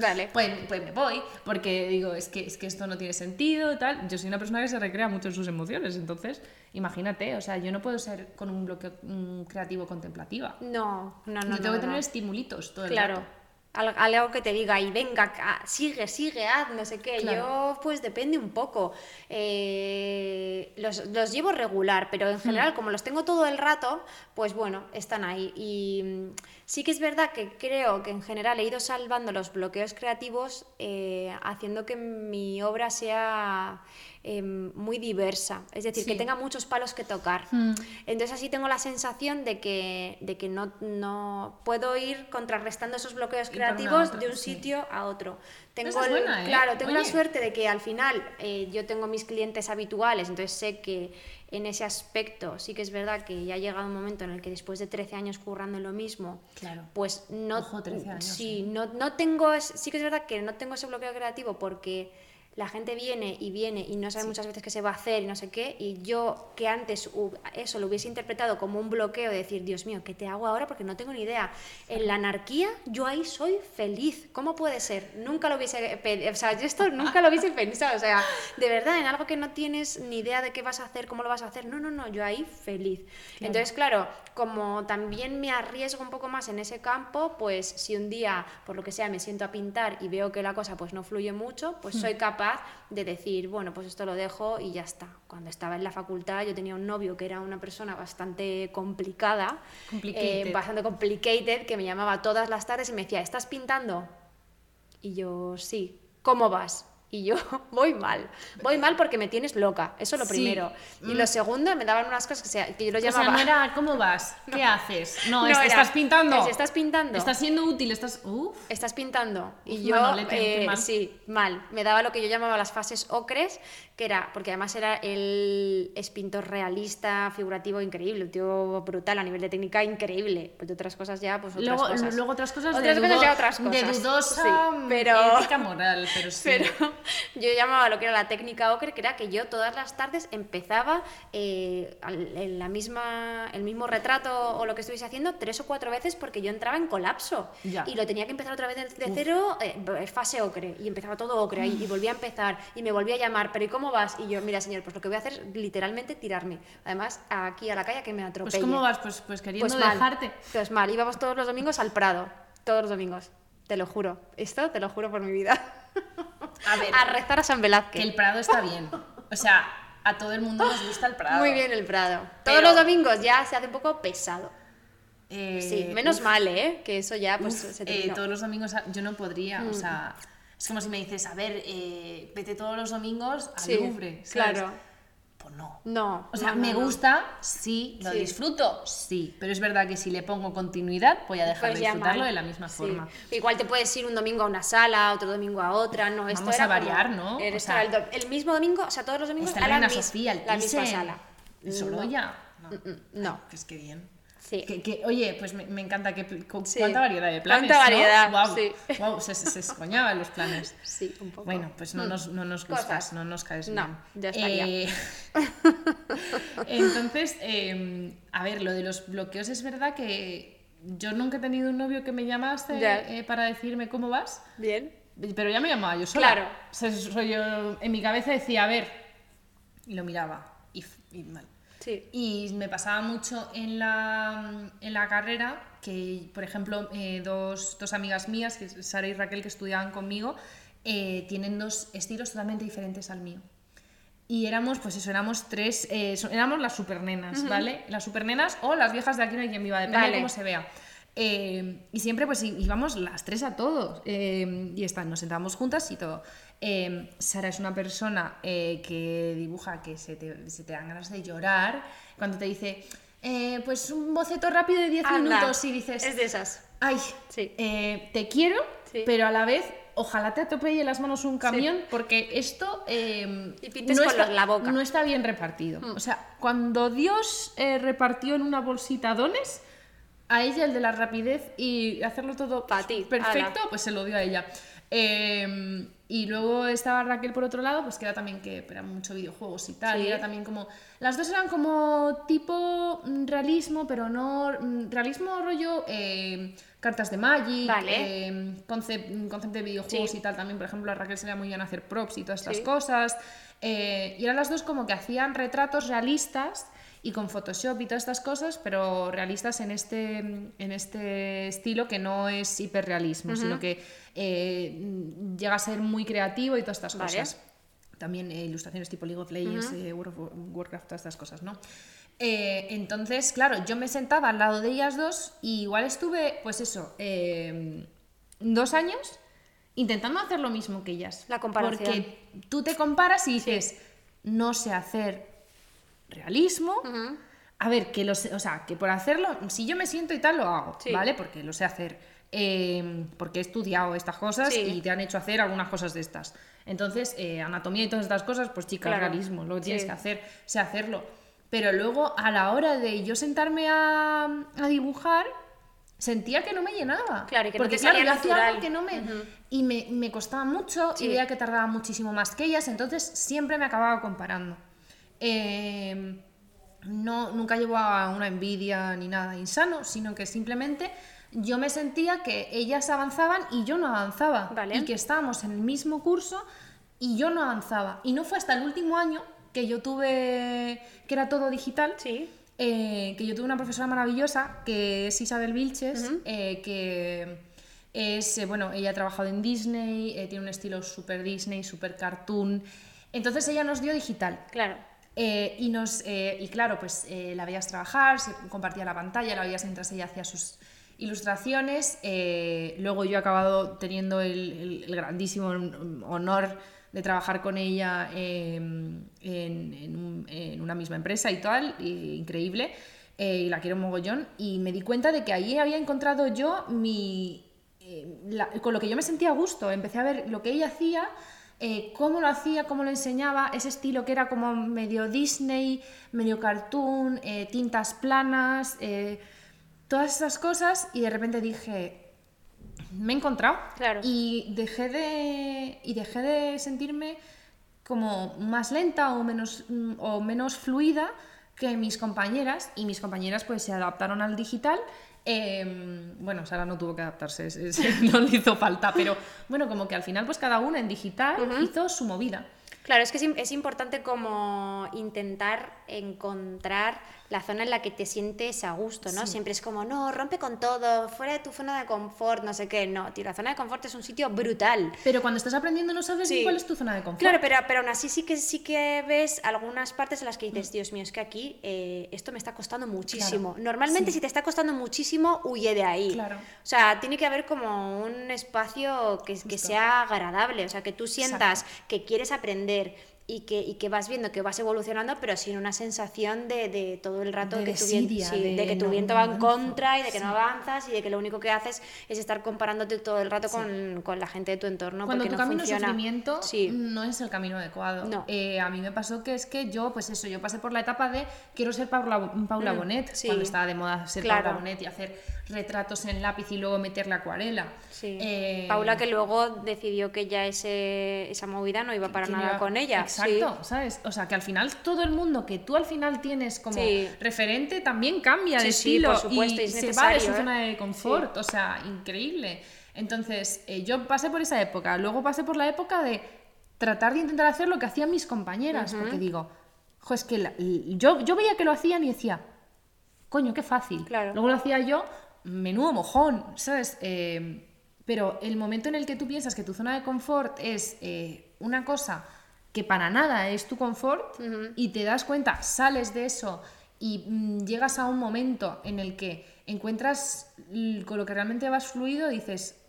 B: Vale.
A: pues, pues me voy, porque digo, es que, es que esto no tiene sentido, tal. Yo soy una persona que se recrea mucho en sus emociones, entonces, imagínate, o sea, yo no puedo ser con un bloqueo mm, creativo contemplativa.
B: No, no, no.
A: yo
B: no,
A: tengo que
B: no.
A: tener estimulitos todo el
B: Claro.
A: rato.
B: Al- Algo que te diga y venga, sigue, sigue, haz, no sé qué.
A: Claro.
B: Yo, pues depende un poco. Eh, los, los llevo regular, pero en
A: Hmm.
B: general, como los tengo todo el rato, pues bueno, están ahí. Y mm, sí que es verdad que creo que en general he ido salvando los bloqueos creativos, eh, haciendo que mi obra sea eh, muy diversa. Es decir, que tenga muchos palos que tocar.
A: Hmm.
B: Entonces así tengo la sensación de que, de que no, no puedo ir contrarrestando esos bloqueos creativos
A: otra,
B: de un
A: sí.
B: sitio a otro. Tengo el-
A: buena, ¿eh?
B: Claro, tengo la suerte de que al final eh, yo tengo mis clientes habituales, entonces sé que en ese aspecto sí que es verdad que ya ha llegado un momento en el que después de 13 años currando en lo mismo,
A: Claro.
B: pues no,
A: Ojo, 13 años,
B: sí,
A: ¿eh?
B: no, no tengo, sí que es verdad que no tengo ese bloqueo creativo porque la gente viene y viene y no sabe muchas veces qué se va a hacer y no sé qué, y yo que antes eso lo hubiese interpretado como un bloqueo de decir, Dios mío, ¿qué te hago ahora? Porque no tengo ni idea. En la anarquía yo ahí soy feliz. ¿Cómo puede ser? Nunca lo hubiese o sea, yo esto nunca lo hubiese pensado, o sea, de verdad, en algo que no tienes ni idea de qué vas a hacer, cómo lo vas a hacer, no, no, no, yo ahí feliz. Entonces, claro, como también me arriesgo un poco más en ese campo, pues si un día, por lo que sea, me siento a pintar y veo que la cosa pues no fluye mucho, pues soy capaz de decir, bueno, pues esto lo dejo y ya está. Cuando estaba en la facultad yo tenía un novio que era una persona bastante complicada,
A: Complicated.
B: eh, bastante complicated, que me llamaba todas las tardes y me decía, ¿estás pintando? Y yo, sí, ¿cómo vas? Y yo, voy mal. Voy mal porque me tienes loca. Eso es lo
A: Sí.
B: primero. Y lo segundo, me daban unas cosas que, se- que yo lo
A: O sea,
B: llamaba...
A: no era ¿cómo vas? ¿Qué haces? No,
B: No
A: es,
B: era,
A: estás pintando.
B: es, estás pintando.
A: Estás siendo útil, estás. Uf.
B: Estás pintando. Y
A: Uf,
B: yo,
A: Manolete,
B: eh,
A: mal.
B: sí, mal. Me daba lo que yo llamaba las fases ocres, que era, porque además era el es pintor realista, figurativo, increíble, un tío brutal a nivel de técnica, increíble. Pues de otras cosas ya, pues otras
A: Luego,
B: cosas.
A: luego otras cosas,
B: Otras
A: de,
B: cosas
A: dudo-
B: ya otras
A: de
B: cosas.
A: dudosa
B: Sí, pero-
A: ética moral, pero sí.
B: Pero yo llamaba lo que era la técnica ocre, que era que yo todas las tardes empezaba eh, en la misma, el mismo retrato o lo que estuviese haciendo tres o cuatro veces porque yo entraba en colapso.
A: Ya.
B: Y lo tenía que empezar otra vez de, de cero, eh, fase ocre. Y empezaba todo ocre ahí, y volvía a empezar y me volvía a llamar, pero ¿y cómo vas? Y yo, mira señor, pues lo que voy a hacer es literalmente tirarme. Además, aquí a la calle que me atropelle.
A: Pues ¿cómo vas? Pues, pues queriendo
B: Pues mal.
A: dejarte.
B: Pues mal, íbamos todos los domingos al Prado, todos los domingos. Te lo juro. Esto te lo juro por mi vida.
A: A ver,
B: A rezar a San Velázquez.
A: que el Prado está bien. O sea, a todo el mundo nos gusta el Prado.
B: Muy bien el Prado.
A: Pero-
B: Todos los domingos ya se hace un poco pesado.
A: Eh,
B: Sí, menos
A: uf,
B: mal, ¿eh? Que eso ya pues
A: uf,
B: se
A: eh, todos los domingos yo no podría,
B: Mm.
A: o sea, es como si me dices, a ver, eh, vete todos los domingos al
B: Sí,
A: Louvre, ¿sabes?
B: claro.
A: Pues no.
B: No.
A: O sea,
B: no, no,
A: me
B: no.
A: gusta, sí, lo
B: Sí.
A: disfruto, sí, pero es verdad que si le pongo continuidad voy a dejar
B: Pues
A: de disfrutarlo
B: mal.
A: de la misma
B: Sí.
A: forma.
B: Igual te puedes ir un domingo a una sala, otro domingo a otra, no, esto
A: Vamos
B: era
A: a variar,
B: como-
A: ¿no? O sea,
B: el, el mismo domingo, o sea, todos los domingos a
A: en
B: la, mis-
A: Sofía, el
B: la misma sala.
A: el Sorolla. No.
B: Mm, mm, No.
A: Pues qué bien.
B: Sí.
A: Que, que- oye, pues me, me encanta que cu-
B: Sí.
A: cuánta variedad de planes.
B: Cuánta variedad, sí.
A: guau, se, se, se escoñaban los planes.
B: Sí, un poco.
A: Bueno, pues no
B: Mm.
A: nos, no nos
B: Cosas.
A: gustas, no nos caes
B: No,
A: bien.
B: ya estaría.
A: Eh, Entonces, eh, a ver, lo de los bloqueos es verdad que yo nunca he tenido un novio que me llamase eh, para decirme cómo vas,
B: Bien.
A: pero ya me llamaba yo sola.
B: Claro.
A: O sea, soy yo, en mi cabeza decía, a ver, y lo miraba, y mal.
B: Sí.
A: Y me pasaba mucho en la, en la carrera que, por ejemplo, eh, dos, dos amigas mías, que Sara y Raquel, que estudiaban conmigo, eh, tienen dos estilos totalmente diferentes al mío. Y éramos, pues eso, éramos tres, eh, éramos las supernenas, ¿vale? Las supernenas o las viejas de aquí no hay quien viva, depende
B: Vale.
A: de cómo se vea. Eh, y siempre pues íbamos las tres a todos. eh, y está, nos sentábamos juntas y todo. Eh, Sara es una persona eh, que dibuja que se te, se te dan ganas de llorar. Cuando te dice, eh, pues un boceto rápido de 10
B: Anda,
A: minutos y dices,
B: Es de esas.
A: ay,
B: Sí.
A: eh, te quiero,
B: Sí.
A: pero a la vez ojalá te atropelle las manos un camión porque esto eh,
B: Y pintes
A: no, está,
B: los- la boca.
A: no está bien repartido.
B: Mm.
A: O sea, cuando Dios eh, repartió en una bolsita dones, a ella el de la rapidez y hacerlo todo
B: Pa' ti,
A: perfecto,
B: ala.
A: pues se lo dio a ella. Eh, Y luego estaba Raquel por otro lado, pues que era también que era mucho videojuegos y tal.
B: Sí.
A: Y era también como. Las dos eran como tipo mm, realismo, pero no. mm, Realismo rollo. eh, cartas de Magic,
B: Vale.
A: eh, concept, concept de videojuegos
B: Sí.
A: y tal. También, por ejemplo, a Raquel se le da muy bien hacer props y todas estas
B: Sí.
A: cosas. Eh, y eran las dos como que hacían retratos realistas y con Photoshop y todas estas cosas, pero realistas en este, en este estilo que no es hiperrealismo, sino que eh, llega a ser muy creativo y todas estas
B: Vale.
A: cosas. También eh, ilustraciones tipo League of Legends, eh, World of Warcraft, todas estas cosas, ¿no? Entonces, claro, yo me sentaba al lado de ellas dos y igual estuve, pues eso, dos años intentando hacer lo mismo que ellas.
B: La comparación.
A: Porque tú te comparas y dices, no sé hacer realismo. A ver, que lo sé, o sea, que por hacerlo, si yo me siento y tal, lo hago,
B: Sí.
A: ¿vale? Porque lo sé hacer. eh, porque he estudiado estas cosas
B: Sí.
A: y te han hecho hacer algunas cosas de estas. Entonces, eh, anatomía y todas estas cosas, pues chica,
B: Claro.
A: realismo, lo que tienes
B: Sí.
A: que hacer, sé hacerlo. Pero luego, a la hora de yo sentarme a, a dibujar, sentía que no me llenaba.
B: Claro, y que no
A: porque
B: te
A: claro,
B: salía
A: yo hacía algo que no me... Y me, me costaba mucho y veía que tardaba muchísimo más que ellas, entonces siempre me acababa comparando. Eh, no, nunca llevo a una envidia ni nada insano, sino que simplemente yo me sentía que ellas avanzaban y yo no avanzaba.
B: Vale.
A: Y que estábamos en el mismo curso y yo no avanzaba. Y no fue hasta el último año que yo tuve, que era todo digital,
B: Sí.
A: eh, que yo tuve una profesora maravillosa, que es Isabel Vilches, eh, que es, eh, bueno, ella ha trabajado en Disney, tiene un estilo súper Disney, súper cartoon. Entonces ella nos dio digital.
B: Claro.
A: Eh, y, nos, eh, y claro, pues eh, la veías trabajar, se compartía la pantalla, la veías mientras ella hacía sus ilustraciones. eh, luego yo he acabado teniendo el, el- el grandísimo honor de trabajar con ella eh, en, en un- en una misma empresa y tal, increíble, eh, y la quiero mogollón. Y me di cuenta de que ahí había encontrado yo mi, eh, la- con lo que yo me sentía a gusto. Empecé a ver lo que ella hacía, eh, cómo lo hacía, cómo lo enseñaba, ese estilo que era como medio Disney, medio cartoon, eh, tintas planas, eh, todas esas cosas, y de repente dije, me he encontrado.
B: Claro.
A: Y dejé de, y dejé de sentirme como más lenta o menos, o menos fluida que mis compañeras y mis compañeras pues se adaptaron al digital. Eh, bueno, Sara no tuvo que adaptarse, no le hizo falta, pero bueno, como que al final pues cada una en digital hizo su movida.
B: Claro, es que es importante como intentar encontrar la zona en la que te sientes a gusto, ¿no? Siempre es como, no, rompe con todo, fuera de tu zona de confort, no sé qué. No, tío, la zona de confort es un sitio brutal.
A: Pero cuando estás aprendiendo no sabes ni cuál es tu zona de confort.
B: Claro, pero, pero aún así sí que, sí que ves algunas partes en las que dices, Dios mío, es que aquí eh, esto me está costando muchísimo.
A: Claro,
B: Normalmente
A: sí.
B: si te está costando muchísimo, huye de ahí.
A: Claro.
B: O sea, tiene que haber como un espacio que, que sea agradable, o sea, que tú sientas que quieres aprender y que, y que vas viendo que vas evolucionando, pero sin una sensación de, de todo el rato
A: De
B: que, tu viento,
A: desidia,
B: sí, de
A: de
B: que tu
A: no-
B: viento va en contra y de que no avanzas y de que lo único que haces es estar comparándote todo el rato con, con la gente de tu entorno.
A: Cuando tu
B: no
A: camino es
B: funciona.
A: sufrimiento,
B: Sí.
A: no es el camino adecuado.
B: No.
A: Eh, a mí me pasó que es que yo, pues eso, yo pasé por la etapa de quiero ser Paula, Paula
B: Mm,
A: Bonet, cuando estaba de moda ser
B: Claro.
A: Paula Bonet y hacer retratos en lápiz y luego meterle acuarela.
B: Sí.
A: Eh,
B: Paula que luego decidió que ya ese, esa movida no iba para nada
A: iba-
B: con ella.
A: Exacto, ¿sabes? O sea, que al final todo el mundo que tú al final tienes como
B: Sí.
A: referente también cambia de estilo
B: supuesto,
A: y
B: es
A: se va de su
B: ¿eh?
A: zona de confort, o sea, increíble. Entonces, eh, yo pasé por esa época, luego pasé por la época de tratar de intentar hacer lo que hacían mis compañeras, porque digo, jo, es que la- yo, yo veía que lo hacían y decía, coño, qué fácil.
B: Claro.
A: Luego lo hacía yo, menudo mojón, ¿sabes? Eh, pero el momento en el que tú piensas que tu zona de confort es eh, una cosa que para nada es tu confort y te das cuenta, sales de eso y mm, llegas a un momento en el que encuentras con lo que realmente vas fluido, dices,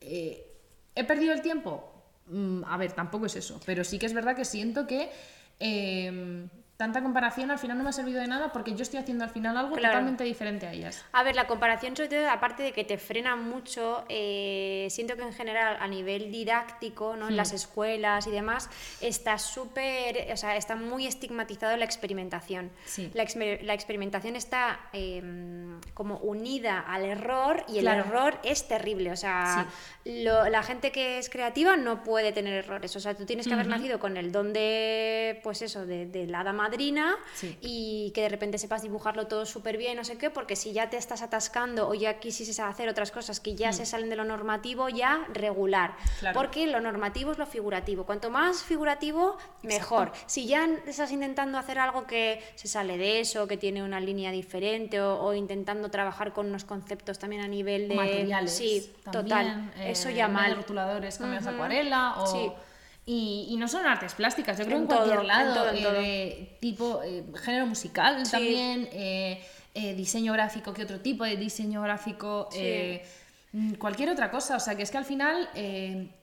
A: eh, ¿he perdido el tiempo? Mm, a ver, tampoco es eso, pero sí que es verdad que siento que eh, tanta comparación al final no me ha servido de nada porque yo estoy haciendo al final algo
B: Claro.
A: totalmente diferente a ellas.
B: A ver, la comparación, sobre todo, aparte de que te frena mucho, eh, siento que en general a nivel didáctico, ¿no? en las escuelas y demás, está súper, o sea, está muy estigmatizado la experimentación.
A: Sí.
B: La, exper- la experimentación está eh, como unida al error y el
A: Claro.
B: error es terrible. O sea, lo- la gente que es creativa no puede tener errores. O sea, tú tienes que haber nacido con el don de, pues eso, de, de la hada madrina
A: Sí.
B: y que de repente sepas dibujarlo todo súper bien, no sé qué, porque si ya te estás atascando o ya quisieses hacer otras cosas que ya se salen de lo normativo, ya regular.
A: Mm. Claro.
B: Porque lo normativo es lo figurativo. Cuanto más figurativo, mejor. Si ya estás intentando hacer algo que se sale de eso, que tiene una línea diferente o, o intentando trabajar con unos conceptos también a nivel de...
A: materiales.
B: Sí,
A: también,
B: total.
A: eh,
B: eso ya mal.
A: rotuladores cambias
B: Ujú.
A: acuarela o...
B: Sí.
A: Y, y no son artes plásticas, yo creo
B: En
A: en, cualquier
B: todo, en
A: lado,
B: todo, en
A: eh,
B: todo.
A: de tipo eh, género musical
B: Sí.
A: también, eh, eh, diseño gráfico, que otro tipo de diseño gráfico,
B: Sí.
A: mm, cualquier otra cosa. O sea, que es que al final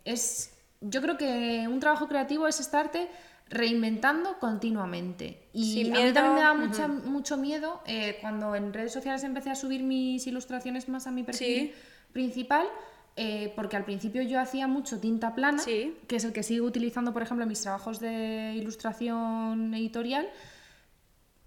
A: es. Yo creo que un trabajo creativo es estarte reinventando continuamente. Y
B: Sin
A: a mí también me da mucha- mucho miedo eh, cuando en redes sociales empecé a subir mis ilustraciones más a mi perfil
B: Sí.
A: principal. Eh, porque al principio yo hacía mucho tinta plana,
B: Sí.
A: que es el que sigo utilizando, por ejemplo, en mis trabajos de ilustración editorial.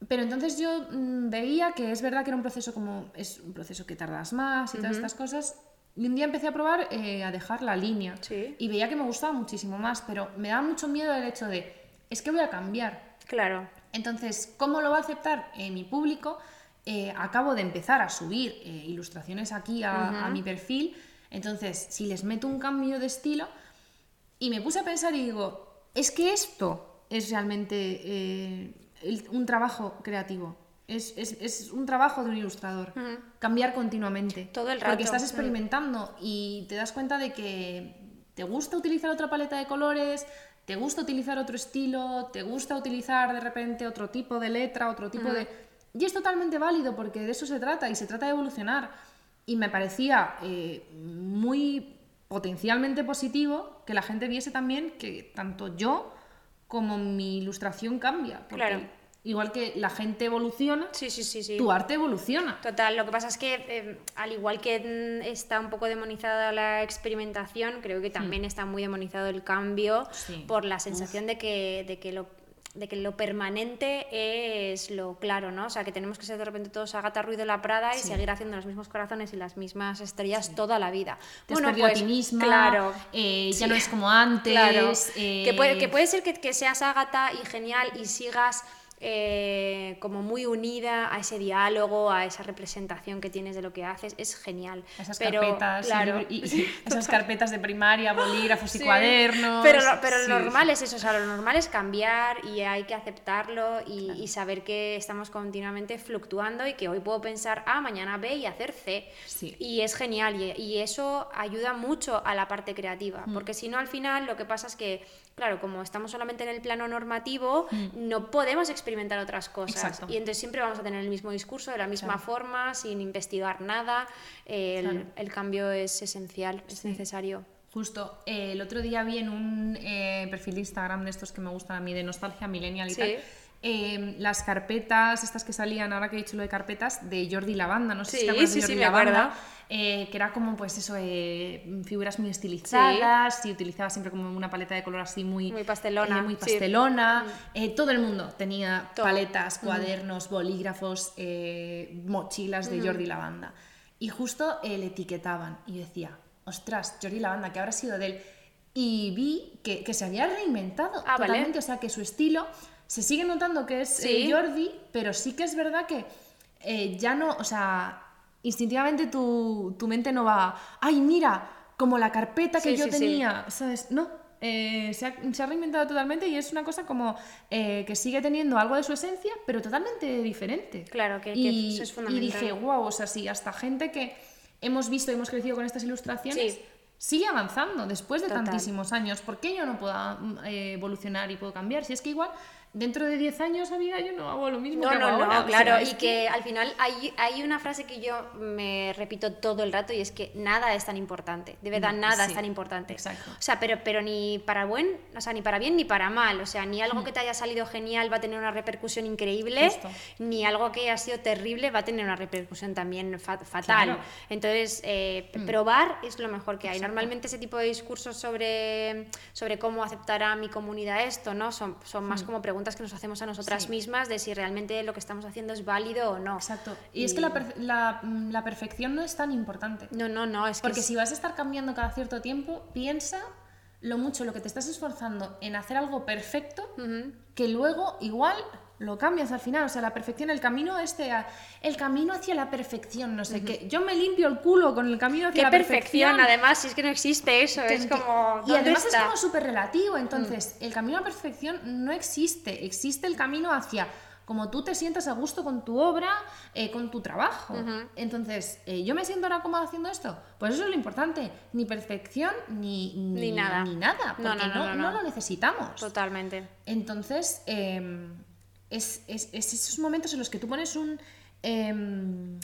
A: Pero entonces yo mm, veía que es verdad que era un proceso como es un proceso que tardas más y todas estas cosas. Y un día empecé a probar eh, a dejar la línea
B: Sí.
A: y veía que me gustaba muchísimo más, pero me daba mucho miedo el hecho de es que voy a cambiar.
B: Claro.
A: Entonces, ¿cómo lo va a aceptar eh, mi público? Eh, acabo de empezar a subir eh, ilustraciones aquí a, a mi perfil. Entonces, si les meto un cambio de estilo, y me puse a pensar y digo, es que esto es realmente eh, el- un trabajo creativo. Es, es- es un trabajo de un ilustrador. Cambiar continuamente.
B: Todo el
A: Porque
B: rato.
A: estás
B: Mm.
A: experimentando y te das cuenta de que te gusta utilizar otra paleta de colores, te gusta utilizar otro estilo, te gusta utilizar de repente otro tipo de letra, otro tipo de... Y es totalmente válido porque de eso se trata y se trata de evolucionar. Y me parecía eh, muy potencialmente positivo que la gente viese también que tanto yo como mi ilustración cambia. Porque
B: Claro.
A: igual que la gente evoluciona,
B: Sí, sí, sí, sí.
A: tu arte evoluciona.
B: Total, lo que pasa es que eh, al igual que mm, está un poco demonizada la experimentación, creo que también está muy demonizado el cambio por la sensación de que, de que lo de que lo permanente es lo claro, ¿no? O sea, que tenemos que ser de repente todos a gata ruido la Prada y
A: Sí.
B: seguir haciendo los mismos corazones y las mismas estrellas toda la vida.
A: Te has perdido a ti misma,
B: claro.
A: eh, ya no es como antes.
B: Claro.
A: eh,
B: Que, puede, que puede ser que, que seas Ágata y genial y sigas eh, como muy unida a ese diálogo, a esa representación que tienes de lo que haces, es genial.
A: Esas
B: pero,
A: carpetas,
B: claro,
A: y- esas carpetas de primaria, bolígrafos y
B: Sí.
A: cuadernos.
B: Pero, lo, pero
A: sí.
B: lo normal es eso, o sea, lo normal es cambiar y hay que aceptarlo y, y saber que estamos continuamente fluctuando y que hoy puedo pensar A, mañana B y hacer C. Y es genial y, y eso ayuda mucho a la parte creativa,
A: Mm.
B: porque si no al final lo que pasa es que, claro, como estamos solamente en el plano normativo,
A: Mm.
B: no podemos experimentar otras cosas.
A: Exacto.
B: Y entonces siempre vamos a tener el mismo discurso, de la misma
A: Claro.
B: forma, sin investigar nada. El,
A: Claro.
B: el cambio es esencial, es
A: Sí.
B: necesario.
A: Justo, eh, el otro día vi en un eh, perfil de Instagram de estos que me gustan a mí, de nostalgia millennial y
B: Sí.
A: tal, eh, las carpetas, estas que salían, ahora que he dicho lo de carpetas, de Jordi Lavanda, no sé
B: Sí,
A: si te acuerdas
B: sí,
A: de
B: sí,
A: Jordi
B: me
A: Lavanda, eh, que era como pues eso, eh, figuras muy estilizadas y utilizaba siempre como una paleta de color así muy,
B: Muy pastelona,
A: eh, muy
B: sí.
A: pastelona. Eh, todo el mundo tenía
B: Todo.
A: paletas, cuadernos, bolígrafos, mochilas de Jordi Lavanda. Y justo le etiquetaban y yo decía, ostras, Jordi Lavanda, que habrá sido de él? Y vi que, que se había reinventado
B: Ah, vale.
A: totalmente, o sea, que su estilo se sigue notando que es
B: Sí.
A: eh, Jordi, pero sí que es verdad que eh, ya no, o sea, instintivamente tu, tu mente no va, ay, mira, como la carpeta que
B: Sí,
A: yo
B: sí,
A: tenía, ¿sabes? No. eh, se, ha, se ha reinventado totalmente y es una cosa como eh, que sigue teniendo algo de su esencia, pero totalmente diferente.
B: Claro, que- que
A: y,
B: eso es
A: y
B: fundamental.
A: dije, wow, o sea, sí, hasta gente que hemos visto y hemos crecido con estas ilustraciones
B: Sí.
A: sigue avanzando después de
B: Total.
A: tantísimos años. ¿Por qué yo no puedo mm, eh, evolucionar y puedo cambiar? Si es que igual dentro de 10 años, amiga, yo no hago lo mismo
B: No,
A: que hago
B: no,
A: ahora.
B: no,
A: O
B: claro,
A: sea,
B: y que al final hay, hay una frase que yo me repito todo el rato y es que nada es tan importante, de verdad
A: Mm,
B: nada
A: sí,
B: es tan importante.
A: exacto.
B: O sea, pero, pero ni para buen, o sea, ni para bien ni para mal, o sea, ni
A: Mm.
B: algo que te haya salido genial va a tener una repercusión increíble,
A: Justo.
B: ni algo que haya sido terrible va a tener una repercusión también fa- fatal.
A: Claro.
B: Entonces, eh,
A: Mm.
B: probar es lo mejor que hay. Normalmente ese tipo de discursos sobre, sobre cómo aceptará mi comunidad esto, ¿no? Son, son más como preguntas que nos hacemos a nosotras.
A: Sí.
B: mismas de si realmente lo que estamos haciendo es válido o no.
A: Exacto. Y, es que la, per- la- mm, la perfección no es tan importante.
B: No, no, no, es que
A: Porque
B: es-
A: si vas a estar cambiando cada cierto tiempo, piensa lo mucho, lo que te estás esforzando en hacer algo perfecto, que luego igual lo cambias al final. O sea, la perfección, el camino este, a- el camino hacia la perfección, no sé qué. Yo me limpio el culo con el camino hacia
B: Qué
A: la
B: perfección,
A: perfección.
B: además, si es que no existe eso, es como...
A: y
B: ¿dónde
A: además
B: está? Mm.
A: es como súper relativo. Entonces, el camino a la perfección no existe. Existe el camino hacia como tú te sientas a gusto con tu obra, eh, con tu trabajo. Entonces, eh, ¿yo me siento ahora cómoda haciendo esto? Pues eso es lo importante. Ni perfección, ni,
B: Ni nada.
A: Ni nada.
B: No,
A: Porque
B: no, no, no, no.
A: lo necesitamos.
B: Totalmente.
A: Entonces, eh, es, es- es esos momentos en los que tú pones un... eh,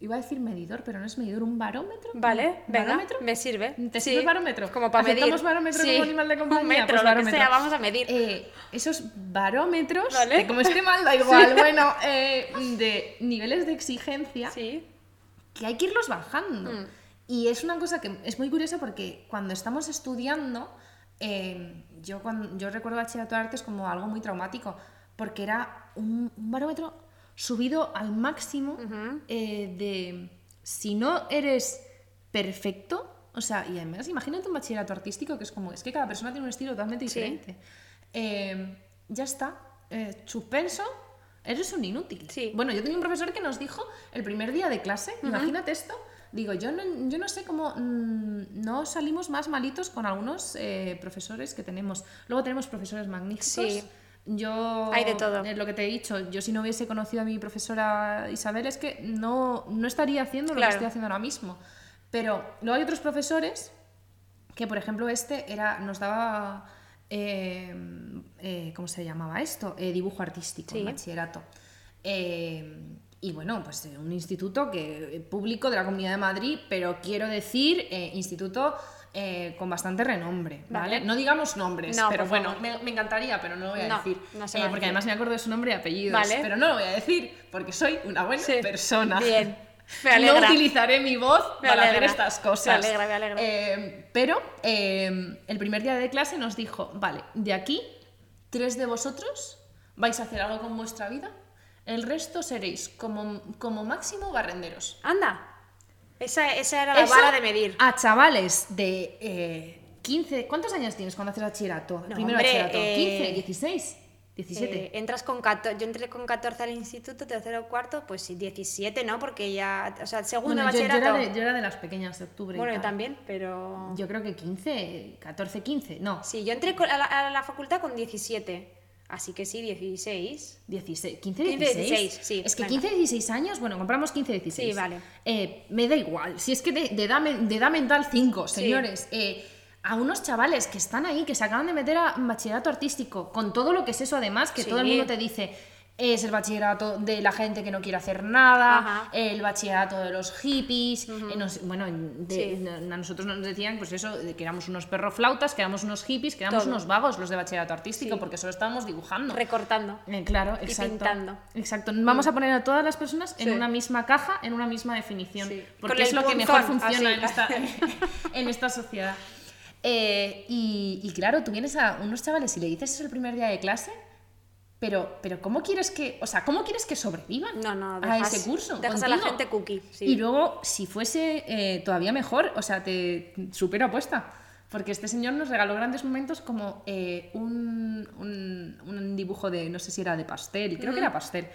A: iba a decir medidor, pero no es medidor, un barómetro.
B: Vale, venga,
A: ¿Barómetro?
B: me sirve.
A: ¿Te
B: Sí,
A: sirve barómetro?
B: Como para medir.
A: ¿Aceptamos barómetro
B: Sí,
A: como animal de
B: un
A: compañía?
B: metro,
A: Pues
B: lo que
A: barómetro.
B: sea, vamos a medir.
A: Eh, esos barómetros,
B: Vale.
A: que como esté mal da igual, bueno, eh, de niveles de exigencia
B: Sí.
A: que hay que irlos bajando.
B: Mm.
A: Y es una cosa que es muy curiosa porque cuando estamos estudiando, eh, yo, cuando, yo recuerdo bachillerato de artes como algo muy traumático, porque era un, un barómetro subido al máximo eh, de si no eres perfecto, o sea, y además imagínate un bachillerato artístico que es como, es que cada persona tiene un estilo totalmente
B: Sí.
A: diferente. Eh, ya está, eh, suspenso, eres un inútil.
B: Sí.
A: Bueno, yo tenía un profesor que nos dijo el primer día de clase, imagínate esto, digo, yo no, yo no sé cómo mm, no salimos más malitos con algunos eh, profesores que tenemos. Luego tenemos profesores magníficos.
B: Sí.
A: Yo,
B: Hay de todo.
A: eh, lo que te he dicho, yo si no hubiese conocido a mi profesora Isabel es que no, no estaría haciendo lo que estoy haciendo ahora mismo. Pero luego hay otros profesores que, por ejemplo, este era, nos daba, eh, eh, ¿cómo se llamaba esto? Eh, dibujo artístico,
B: Sí.
A: bachillerato. Y bueno, pues un instituto que, público de la Comunidad de Madrid, pero quiero decir, instituto eh, con bastante renombre, ¿vale?
B: Vale.
A: No digamos nombres,
B: No,
A: pero bueno, me, me encantaría, pero no lo voy a
B: No,
A: decir.
B: no se
A: Eh,
B: a
A: porque
B: decir.
A: además me acuerdo de su nombre y apellidos,
B: Vale.
A: pero no lo voy a decir porque soy una buena
B: Sí.
A: persona.
B: Bien. Me
A: No utilizaré mi voz
B: Me
A: para hacer
B: alegra.
A: estas cosas.
B: Me alegra, me alegra.
A: Eh, pero eh, el primer día de clase nos dijo, vale, de aquí, tres de vosotros vais a hacer algo con vuestra vida, el resto seréis como, como máximo barrenderos.
B: Anda. Esa, esa era la
A: Eso
B: vara de medir.
A: A chavales de eh, 15, ¿cuántos años tienes cuando haces bachillerato?
B: No,
A: Primero
B: hombre,
A: bachillerato,
B: eh,
A: 15, 16, 17.
B: Eh, entras con 14, yo entré con 14 al instituto, tercero o cuarto, pues sí, 17, ¿no? Porque ya, o sea, segundo
A: Bueno, yo, yo
B: bachillerato.
A: era de, yo era de las pequeñas de octubre. y
B: bueno, yo
A: tal.
B: también, pero...
A: Yo creo que 15, 14, 15, no.
B: Sí, yo entré a, la, a la facultad con 17, así que sí, 16.
A: 16, 15,
B: 15,
A: 16.
B: 16, sí,
A: Es que
B: venga.
A: 15, 16 años, bueno, compramos 15, 16.
B: Sí, vale.
A: Eh, me da igual. Si es que de, de edad, de edad mental 5, señores. Eh, a unos chavales que están ahí, que se acaban de meter a bachillerato artístico, con todo lo que es eso además, que
B: Sí.
A: todo el mundo te dice, es el bachillerato de la gente que no quiere hacer nada,
B: Ajá.
A: el bachillerato de los hippies, eh, nos- bueno, de-
B: Sí.
A: a nosotros nos decían pues eso, de que éramos unos perroflautas, que éramos unos hippies, que éramos
B: Todo.
A: unos vagos los de bachillerato artístico,
B: Sí.
A: porque solo estábamos dibujando.
B: Recortando.
A: Eh, claro,
B: Y
A: exacto.
B: pintando.
A: Exacto. Vamos a poner a todas las personas en
B: Sí.
A: una misma caja, en una misma definición. Porque
B: Con
A: es lo que mejor funciona en, esta, en esta sociedad. Eh, y, y claro, tú vienes a unos chavales y le dices eso el primer día de clase, pero, pero ¿cómo quieres que, o sea, cómo quieres que sobrevivan
B: No, no,
A: a ese curso?
B: dejas a la gente cookie, sí.
A: Y luego, si fuese eh, todavía mejor, o sea, te supero apuesta. Porque este señor nos regaló grandes momentos como eh, un, un- un dibujo de, no sé si era de pastel, y creo que era pastel,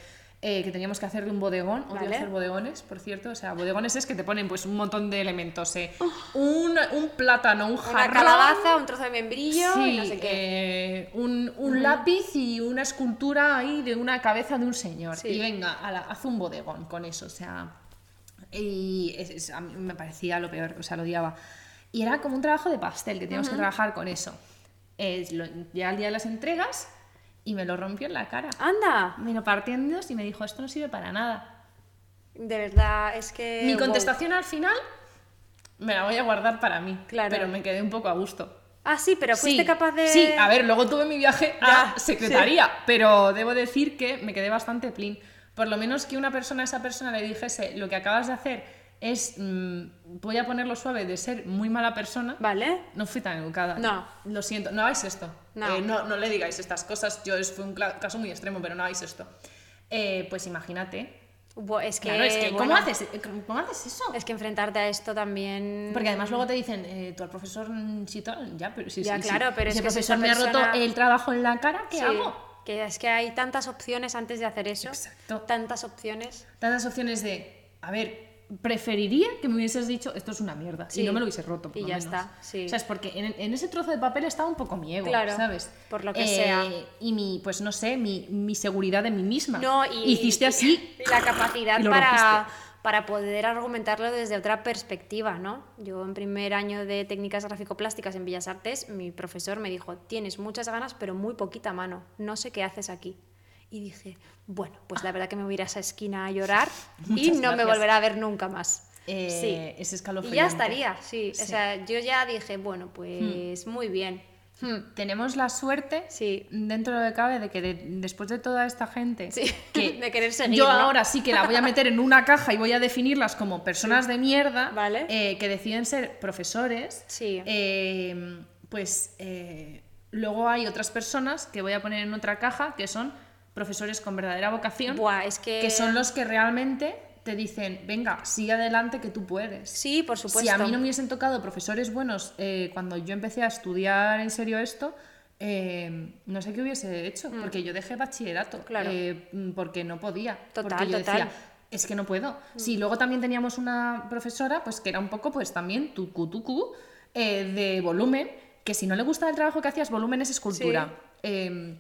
A: eh, que teníamos que hacer de un bodegón, odio
B: Vale.
A: hacer bodegones, por cierto, o sea, bodegones es que te ponen pues un montón de elementos, eh, un, un plátano, un
B: Una
A: jarrón,
B: calabaza, un trozo de membrillo
A: sí,
B: y no sé qué.
A: eh, un, un lápiz y una escultura ahí de una cabeza de un señor.
B: Sí.
A: Y venga, ala, haz un bodegón con eso, o sea. Y es- es- a mí me parecía lo peor, o sea, lo odiaba. Y era como un trabajo de pastel, que teníamos que trabajar con eso. Es lo- llega el día de las entregas y me lo rompió en la cara.
B: ¡Anda!
A: Me lo partió en dos y me dijo, esto no sirve para nada.
B: De verdad, es que.
A: Mi
B: wow.
A: contestación al final me la voy a guardar para mí,
B: Claro.
A: pero me quedé un poco a gusto.
B: Ah, sí, pero fuiste
A: Sí,
B: capaz de.
A: Sí, a ver, luego tuve mi viaje
B: Ya,
A: a secretaría, pero debo decir que me quedé bastante plin. Por lo menos que una persona a esa persona le dijese, lo que acabas de hacer es, mm, voy a ponerlo suave, de ser muy mala persona.
B: Vale.
A: No fui tan educada.
B: No.
A: Lo siento, no hagáis esto.
B: No.
A: Eh, no, no le digáis estas cosas. Yo es, fue un caso muy extremo, pero no hagáis esto. Eh, pues imagínate.
B: Es que.
A: Claro, es que, ¿cómo, haces, eh, ¿cómo haces eso?
B: Es que enfrentarte a esto también.
A: Porque además luego te dicen, eh, tú al profesor, mm, sí, tal, ya, pero sí,
B: Ya, claro, pero
A: Si
B: es
A: el
B: que si
A: profesor me ha roto el trabajo en la cara, ¿qué
B: Sí,
A: hago?
B: Que es que hay tantas opciones antes de hacer eso.
A: Exacto.
B: Tantas opciones.
A: Tantas opciones de, a ver, preferiría que me hubieses dicho, esto es una mierda,
B: Sí.
A: y no me lo hubiese roto, por
B: Y
A: lo
B: ya
A: menos.
B: está, sí.
A: O sea, es porque en, en ese trozo de papel estaba un poco mi ego,
B: Claro,
A: ¿sabes?
B: por lo que sea.
A: Y mi, pues no sé, mi, mi seguridad en mí misma.
B: No, y.
A: Hiciste así.
B: y la capacidad
A: y
B: para, para poder argumentarlo desde otra perspectiva, ¿no? Yo en primer año de técnicas gráfico-plásticas en Bellas Artes, mi profesor me dijo, tienes muchas ganas, pero muy poquita mano. No sé qué haces aquí. Y dije, bueno, pues la verdad que me voy a ir a esa esquina a llorar y no me volverá a ver nunca más.
A: Eh,
B: sí.
A: Es
B: Y
A: escalofriante.
B: ya estaría, sí. O sea, yo ya dije, bueno, pues
A: Hmm.
B: muy bien.
A: Hmm, Tenemos la suerte,
B: Sí.
A: dentro de lo que cabe, de que de- después de toda esta gente,
B: Sí,
A: que
B: de querer seguir,
A: yo
B: ¿no?
A: ahora sí que la voy a meter en una caja y voy a definirlas como personas de mierda,
B: Vale.
A: eh, que deciden ser profesores,
B: Sí.
A: eh, pues eh, luego hay otras personas que voy a poner en otra caja que son profesores con verdadera vocación,
B: Buah, es que...
A: que son los que realmente te dicen, venga, sigue adelante que tú puedes.
B: Sí, por supuesto.
A: Si a mí no me hubiesen tocado profesores buenos eh, cuando yo empecé a estudiar en serio esto, eh, no sé qué hubiese hecho, porque yo dejé bachillerato,
B: Mm. Claro.
A: eh, mm, porque no podía.
B: Total,
A: porque yo
B: total. Mm.
A: decía, es que no puedo. Sí, luego también teníamos una profesora, pues que era un poco, pues también tucu tucu, de volumen, que si no le gustaba el trabajo que hacías, volumen es escultura. Eh,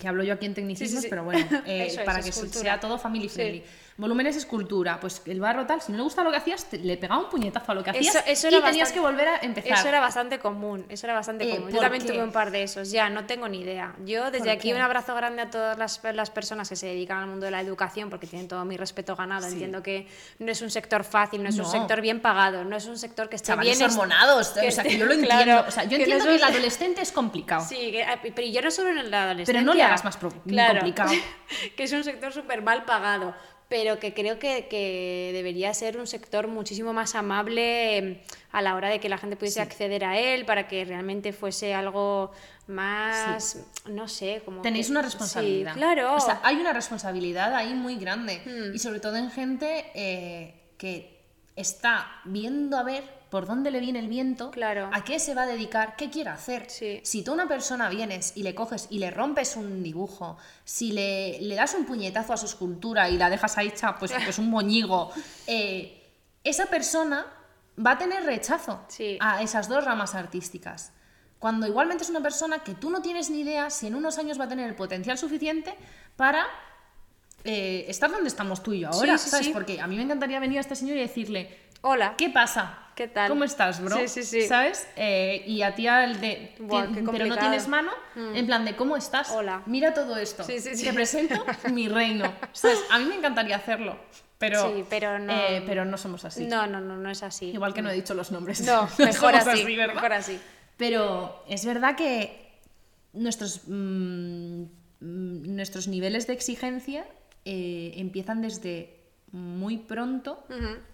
A: que hablo yo aquí en tecnicismos,
B: sí.
A: pero bueno, eh,
B: Eso es,
A: para que
B: escultura.
A: sea todo family friendly. Volumen es escultura, pues el barro tal, si no le gusta lo que hacías, te- le pegaba un puñetazo a lo que hacías
B: Eso, eso
A: y tenías
B: bastante-
A: que volver a empezar.
B: Eso era bastante común, eso era bastante
A: Eh,
B: común. Yo también tuve un par de esos, ya, no tengo ni idea. Yo desde
A: ¿Por
B: aquí
A: qué?
B: un abrazo grande a todas las, las personas que se dedican al mundo de la educación, porque tienen todo mi respeto ganado.
A: Sí.
B: Entiendo que no es un sector fácil, no es un sector bien pagado, no es un sector que esté
A: Chavales
B: bien...
A: hormonados, o sea, que yo lo
B: claro,
A: entiendo. o sea, yo entiendo
B: es
A: que el adolescente es complicado.
B: Sí, que- ah, pero yo no solo en el adolescencia.
A: Pero no le hagas más pro- complicado.
B: que es un sector súper mal pagado, pero que creo que, que debería ser un sector muchísimo más amable eh, a la hora de que la gente pudiese acceder a él, para que realmente fuese algo más, no sé, como...
A: Tenéis
B: que-
A: una
B: sí,
A: responsabilidad.
B: claro.
A: O sea, hay una responsabilidad ahí muy grande.
B: Hmm.
A: Y sobre todo en gente eh, que está viendo a ver por dónde le viene el viento,
B: Claro.
A: a qué se va a dedicar, qué quiere hacer.
B: Sí.
A: Si tú a una persona vienes y le coges y le rompes un dibujo, si le, le das un puñetazo a su escultura y la dejas ahí hecha pues, pues un moñigo, eh, esa persona va a tener rechazo
B: Sí.
A: a esas dos ramas artísticas. Cuando igualmente es una persona que tú no tienes ni idea si en unos años va a tener el potencial suficiente para eh, estar donde estamos tú y yo ahora,
B: Sí, sí,
A: ¿sabes? Porque a mí me encantaría venir a este señor y decirle,
B: Hola.
A: ¿qué pasa?
B: ¿Qué tal?
A: ¿Cómo estás, bro?
B: Sí, sí, sí.
A: ¿Sabes? Eh, y a ti al de,
B: Buah,
A: "Tien-
B: qué
A: pero no tienes mano, en plan de, ¿cómo estás?
B: Hola.
A: Mira todo esto.
B: Sí, sí, sí.
A: Te presento mi reino. ¿Sabes? A mí me encantaría hacerlo, pero,
B: Sí, pero no-
A: eh, pero no somos así.
B: No, no, no, no es así.
A: Igual que no he dicho los nombres.
B: No, mejor
A: somos
B: así,
A: ¿verdad?
B: mejor así.
A: Pero es verdad que nuestros, mm, mm, nuestros niveles de exigencia eh, empiezan desde muy pronto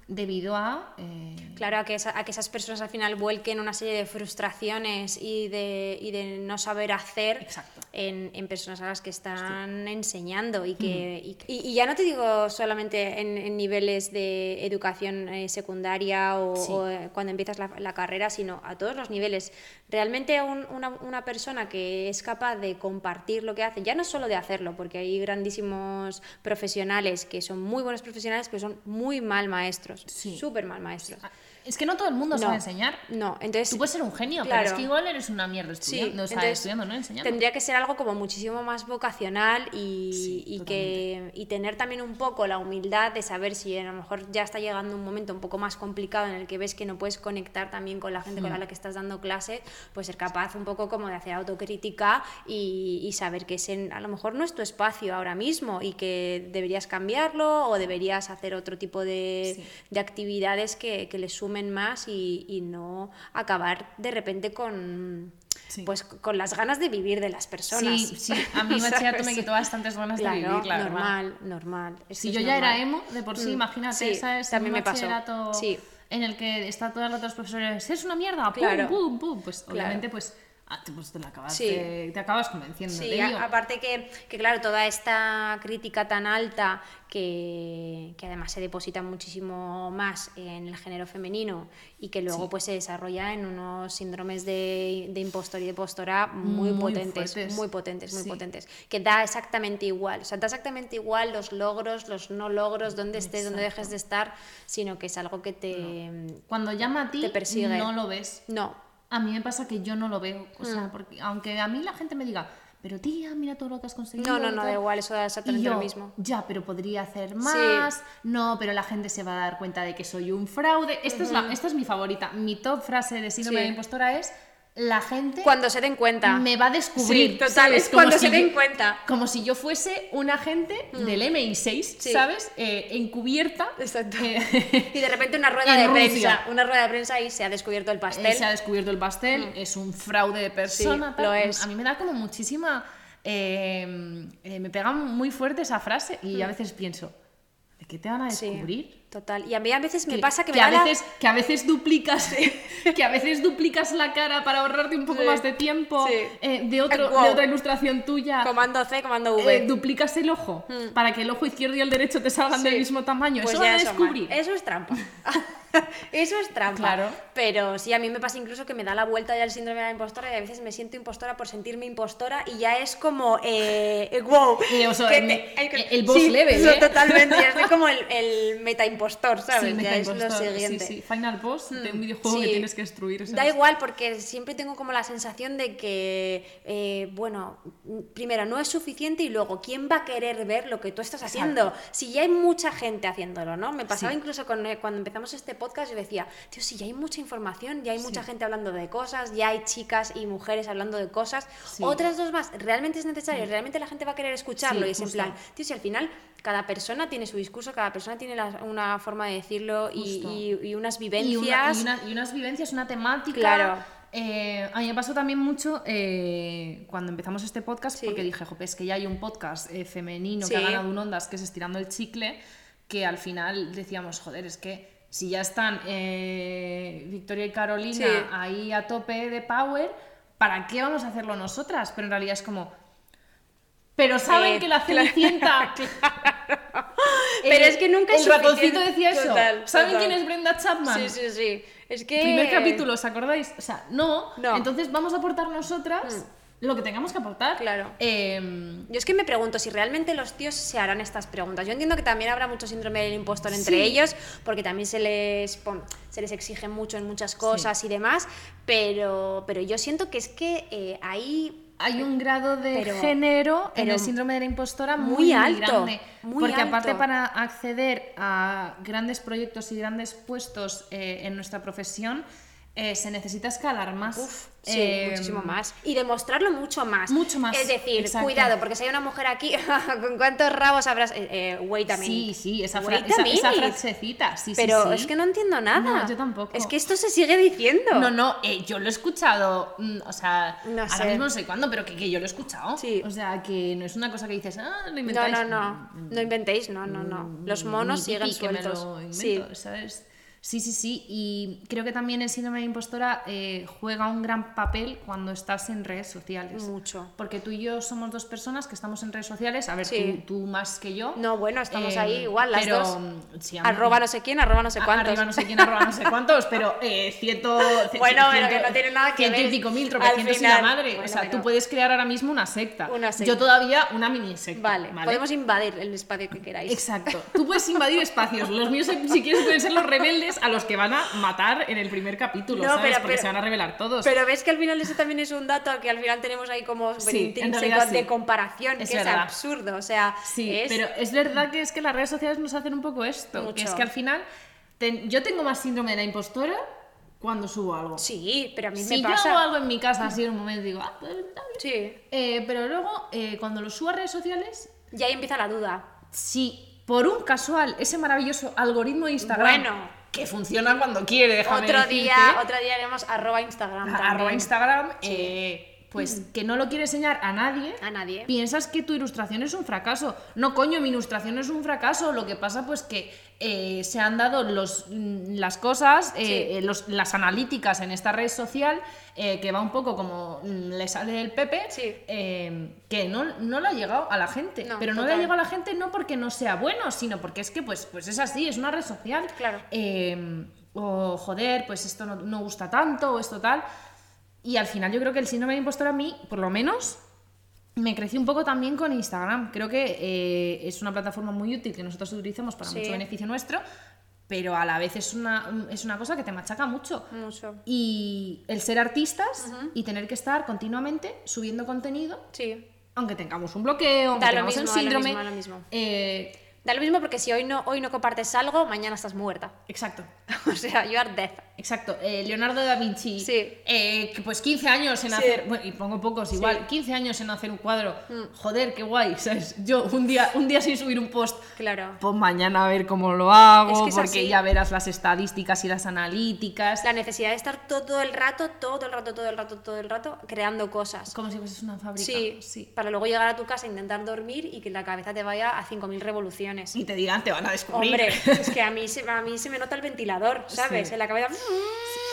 A: debido a... eh,
B: Claro, a que, esa- a que esas personas al final vuelquen una serie de frustraciones y de, y de no saber hacer
A: Exacto.
B: en, en personas a las que están enseñando. Y, que, y, y- y ya no te digo solamente en, en niveles de educación eh, secundaria o,
A: Sí.
B: o, eh, cuando empiezas la, la carrera, sino a todos los niveles. Realmente un- una, una persona que es capaz de compartir lo que hace, ya no solo de hacerlo, porque hay grandísimos profesionales que son muy buenos profesionales, pero son muy mal maestros,
A: Sí.
B: súper mal maestros.
A: Es que no todo el mundo
B: No.
A: sabe enseñar.
B: No, entonces
A: Tú puedes ser un genio, pero
B: Claro.
A: es que igual eres una mierda
B: Sí,
A: estudiando, o sea,
B: entonces
A: estudiando, no enseñando.
B: Tendría que ser algo como muchísimo más vocacional y,
A: Sí,
B: y que, y tener también un poco la humildad de saber si a lo mejor ya está llegando un momento un poco más complicado en el que ves que no puedes conectar también con la gente
A: Hmm.
B: con la que estás dando clase, pues ser capaz un poco como de hacer autocrítica y, y saber que ese a lo mejor no es tu espacio ahora mismo y que deberías cambiarlo o deberías hacer otro tipo de,
A: Sí.
B: de actividades que, que le sumen más y, y no acabar de repente con
A: Sí.
B: pues con las ganas de vivir de las personas.
A: Sí, sí, a mí bachillerato me
B: ¿Sabes?
A: quitó bastantes ganas
B: Claro,
A: de vivir, claro.
B: normal, normal. es
A: Si yo
B: es
A: ya era emo, de por sí,
B: Mm,
A: imagínate,
B: sí,
A: ¿sabes?
B: también
A: Un
B: me pasó.
A: bachillerato. En el que está todas las otras profesores, es una mierda, pum,
B: Claro.
A: pum, pum. Pues obviamente, pues, ah, pues te, la acabas
B: Sí.
A: te acabas convenciendo
B: Sí,
A: de ello.
B: a- aparte que, que, claro, toda esta crítica tan alta que, que además se deposita muchísimo más en el género femenino y que luego
A: Sí.
B: pues se desarrolla en unos síndromes de, de impostor y de postora muy,
A: Muy
B: potentes,
A: fuertes.
B: muy potentes, muy
A: Sí.
B: potentes, que da exactamente igual, o sea, da exactamente igual los logros, los no logros, dónde estés, dónde
A: Exacto.
B: dejes de estar, sino que es algo que te...
A: Cuando llama a ti,
B: Te persigue.
A: no lo ves.
B: No,
A: A mí me pasa que yo no lo veo. O
B: Mm.
A: sea, porque aunque a mí la gente me diga, pero tía, mira todo lo que has conseguido.
B: no, no, no,
A: tal".
B: da igual, eso da exactamente
A: yo,
B: lo mismo.
A: ya, pero podría hacer más. No, pero la gente se va a dar cuenta de que soy un fraude. Esta, es, la, esta es mi favorita. Mi top frase de síndrome
B: Sí.
A: de impostora es: la gente
B: Cuando se den cuenta.
A: me va a descubrir.
B: Sí, total,
A: ¿sabes?
B: es
A: Como
B: cuando
A: si
B: se den
A: yo-
B: cuenta.
A: Como si yo fuese un agente del MI6,
B: Sí.
A: ¿sabes? Eh, encubierta.
B: Exacto.
A: eh,
B: Y de repente una rueda de
A: Rusia.
B: prensa, una rueda de prensa y se ha descubierto el pastel.
A: Eh, se ha descubierto el pastel, es un fraude de persona.
B: Sí,
A: tal.
B: lo es.
A: A mí me da como muchísima. eh, me pega muy fuerte esa frase y a veces pienso, ¿de qué te van a
B: Mm.
A: Descubrir?
B: Total. Y a mí a veces me
A: Que-
B: pasa que,
A: que
B: me
A: a
B: da la-
A: veces que a veces duplicas que a veces duplicas la cara para ahorrarte un poco
B: Sí.
A: más de tiempo
B: Sí.
A: eh, de otro
B: Wow.
A: de otra ilustración tuya
B: comando C, comando V.
A: eh, duplicas el ojo para que el ojo izquierdo y el derecho te salgan del mismo tamaño
B: Pues
A: eso a
B: mal.
A: descubrir
B: Eso es trampa. eso es trampa.
A: Claro.
B: Pero sí, a mí me pasa incluso que me da la vuelta ya el síndrome de la impostora y a veces me siento impostora por sentirme impostora y ya es como, eh, wow. Que
A: el- boss level,
B: eso,
A: ¿eh?
B: totalmente. Ya estoy como el, el meta impostor, ¿sabes?
A: Sí,
B: ya es lo siguiente.
A: sí, sí. Final boss de un videojuego
B: Sí.
A: que tienes que destruir
B: Da igual porque siempre tengo como la sensación de que, eh, bueno, primero no es suficiente y luego, ¿quién va a querer ver lo que tú estás haciendo? Si ya hay mucha gente haciéndolo, ¿no? Me pasaba incluso con, eh, cuando empezamos este podcast, yo decía, tío, si ya hay mucha información, ya hay mucha gente hablando de cosas, ya hay chicas y mujeres hablando de cosas, otras dos más, ¿realmente es necesario? ¿Realmente la gente va a querer escucharlo? Y es en plan, tío, si al final cada persona tiene su discurso, cada persona tiene la- una forma de decirlo y,
A: Justo.
B: y- y unas
A: y,
B: vivencias.
A: una- y una- y unas vivencias, una temática.
B: Claro.
A: Eh, a mí me pasó también mucho eh, cuando empezamos este podcast,
B: Sí.
A: porque dije, jope, es que ya hay un podcast eh, femenino
B: Sí.
A: que ha ganado un Ondas, que es Estirando el Chicle, que al final decíamos, joder, es que si ya están Victoria y Carolina
B: Sí.
A: ahí a tope de power, ¿para qué vamos a hacerlo nosotras? Pero en realidad es como... Pero saben
B: Eh,
A: que la Cenicienta...
B: Pero
A: el-
B: es que nunca es
A: El ratoncito
B: suficiente.
A: decía eso.
B: Total,
A: ¿Saben
B: total.
A: quién es Brenda Chapman?
B: Sí, sí, sí. Es que.
A: Primer capítulo, ¿os acordáis? O sea, no.
B: No. Mm.
A: Entonces vamos a aportar nosotras lo que tengamos que aportar.
B: Claro.
A: Em,
B: Yo es que me pregunto si realmente los tíos se harán estas preguntas. Yo entiendo que también habrá mucho síndrome del impostor entre ellos, porque también se les, se les exige mucho en muchas cosas y demás, pero, pero yo siento que es que eh, ahí
A: hay un grado de
B: Pero-
A: género en el síndrome de la impostora muy,
B: muy
A: muy
B: alto,
A: grande.
B: muy
A: porque
B: alto.
A: aparte para acceder a grandes proyectos y grandes puestos eh, en nuestra profesión eh, se necesita escalar más.
B: Uf, sí,
A: Eh,
B: muchísimo más. Y demostrarlo mucho más.
A: Mucho más,
B: Es decir,
A: exacto.
B: cuidado, porque si hay una mujer aquí, ¿con cuántos rabos habrás? Eh, wait a
A: Sí,
B: minute.
A: sí, esa, fra- frasecita. Sí, sí,
B: Pero
A: sí.
B: es que no entiendo nada.
A: No, yo tampoco.
B: Es que esto se sigue diciendo.
A: No, no, eh, yo lo he escuchado, mm, o sea,
B: No
A: ahora
B: sé.
A: mismo no sé cuándo, pero que, que yo lo he escuchado.
B: Sí.
A: O sea, que no es una cosa que dices, ah, lo
B: No,
A: inventáis.
B: no, no. No inventéis, no, no, no. Los monos siguen
A: que me
B: sueltos.
A: lo invento,
B: Sí.
A: ¿sabes? Sí, sí, sí. Y creo que también el síndrome de impostora eh, juega un gran papel cuando estás en redes sociales.
B: Mucho.
A: Porque tú y yo somos dos personas que estamos en redes sociales. A ver,
B: Sí.
A: tú, tú más que yo.
B: No, bueno, estamos
A: Eh,
B: ahí igual, las
A: pero,
B: dos.
A: mm, sí,
B: Arroba no sé quién, arroba no sé cuántos.
A: Arriba no sé quién, arroba no sé cuántos, pero eh, ciento,
B: Bueno, pero que no tiene nada que ver.
A: pico mil,
B: Al
A: tropecientos y la madre.
B: Bueno,
A: o sea, tú puedes crear ahora mismo una secta.
B: Una secta.
A: Yo todavía una mini secta.
B: Vale, podemos invadir el espacio que queráis.
A: Exacto. Tú puedes invadir espacios. Los míos, si quieres, pueden ser los rebeldes a los que van a matar en el primer capítulo,
B: No,
A: ¿sabes?
B: pero-
A: Porque
B: pero-
A: se van a revelar todos.
B: Pero ves que al final eso también es un dato que al final tenemos ahí como
A: Sí, realidad
B: de
A: sí.
B: comparación,
A: Es
B: que es
A: verdad.
B: absurdo. O sea,
A: Sí,
B: es...
A: pero es verdad que es que las redes sociales nos hacen un poco esto. Que
B: Mucho.
A: es que al final ten- yo tengo más síndrome de la impostora cuando subo algo.
B: Sí, pero a mí
A: si
B: me
A: yo
B: pasa.
A: hago algo en mi casa así en un momento digo, ah, pues está bien.
B: Sí.
A: Eh, pero luego, eh, cuando lo subo a redes sociales,
B: Y ahí empieza la duda.
A: si por un casual, ese maravilloso algoritmo de Instagram,
B: Bueno.
A: Que funciona cuando quiere, déjame
B: Otro
A: decirte,
B: día, otro día haremos arroba Instagram.
A: a- arroba
B: también.
A: Instagram, eh, pues que no lo quiere enseñar a nadie,
B: A nadie.
A: piensas que tu ilustración es un fracaso. No, coño, mi ilustración es un fracaso. Lo que pasa, pues que eh, se han dado los, mm, las cosas, eh,
B: Sí.
A: eh, los- las analíticas en esta red social, eh, que va un poco como mm, le sale el Pepe,
B: Sí.
A: eh, que no, no le ha llegado a la gente.
B: No,
A: Pero no le ha
B: total.
A: llegado a la gente no porque no sea bueno, sino porque es que pues, pues es así, es una red social.
B: Claro.
A: Eh, o joder, pues esto no, no gusta tanto, o esto tal. Y al final yo creo que el síndrome de impostor a mí, por lo menos, me crecí un poco también con Instagram. Creo que eh, es una plataforma muy útil que nosotros utilizamos para
B: Sí.
A: mucho beneficio nuestro, pero a la vez es una, es una cosa que te machaca mucho.
B: Mucho.
A: Y el ser artistas y tener que estar continuamente subiendo contenido,
B: Sí.
A: aunque tengamos un bloqueo, aunque
B: Da
A: tengamos
B: mismo, da lo
A: síndrome.
B: mismo, da lo mismo.
A: eh,
B: Da lo mismo porque si hoy no, hoy no compartes algo, mañana estás muerta.
A: exacto.
B: o sea, you are dead.
A: Exacto, eh, Leonardo da Vinci,
B: Sí.
A: eh, pues 15 años en
B: Sí.
A: hacer, bueno, y pongo pocos igual, 15 años en hacer un cuadro, joder, qué guay, ¿sabes? Yo un día, un día sin subir un post,
B: Claro.
A: pues mañana a ver cómo lo hago,
B: Es que es
A: porque
B: así.
A: ya verás las estadísticas y las analíticas,
B: La necesidad de estar todo el rato, todo el rato, todo el rato, todo el rato, creando cosas.
A: como si fueses una fábrica.
B: Sí,
A: sí.
B: para luego llegar a tu casa, intentar dormir y que la cabeza te vaya a 5.000 revoluciones.
A: Y te digan, te van a descubrir.
B: Hombre, es que a mí, se, a mí se me nota el ventilador, ¿sabes?
A: Sí.
B: En la cabeza.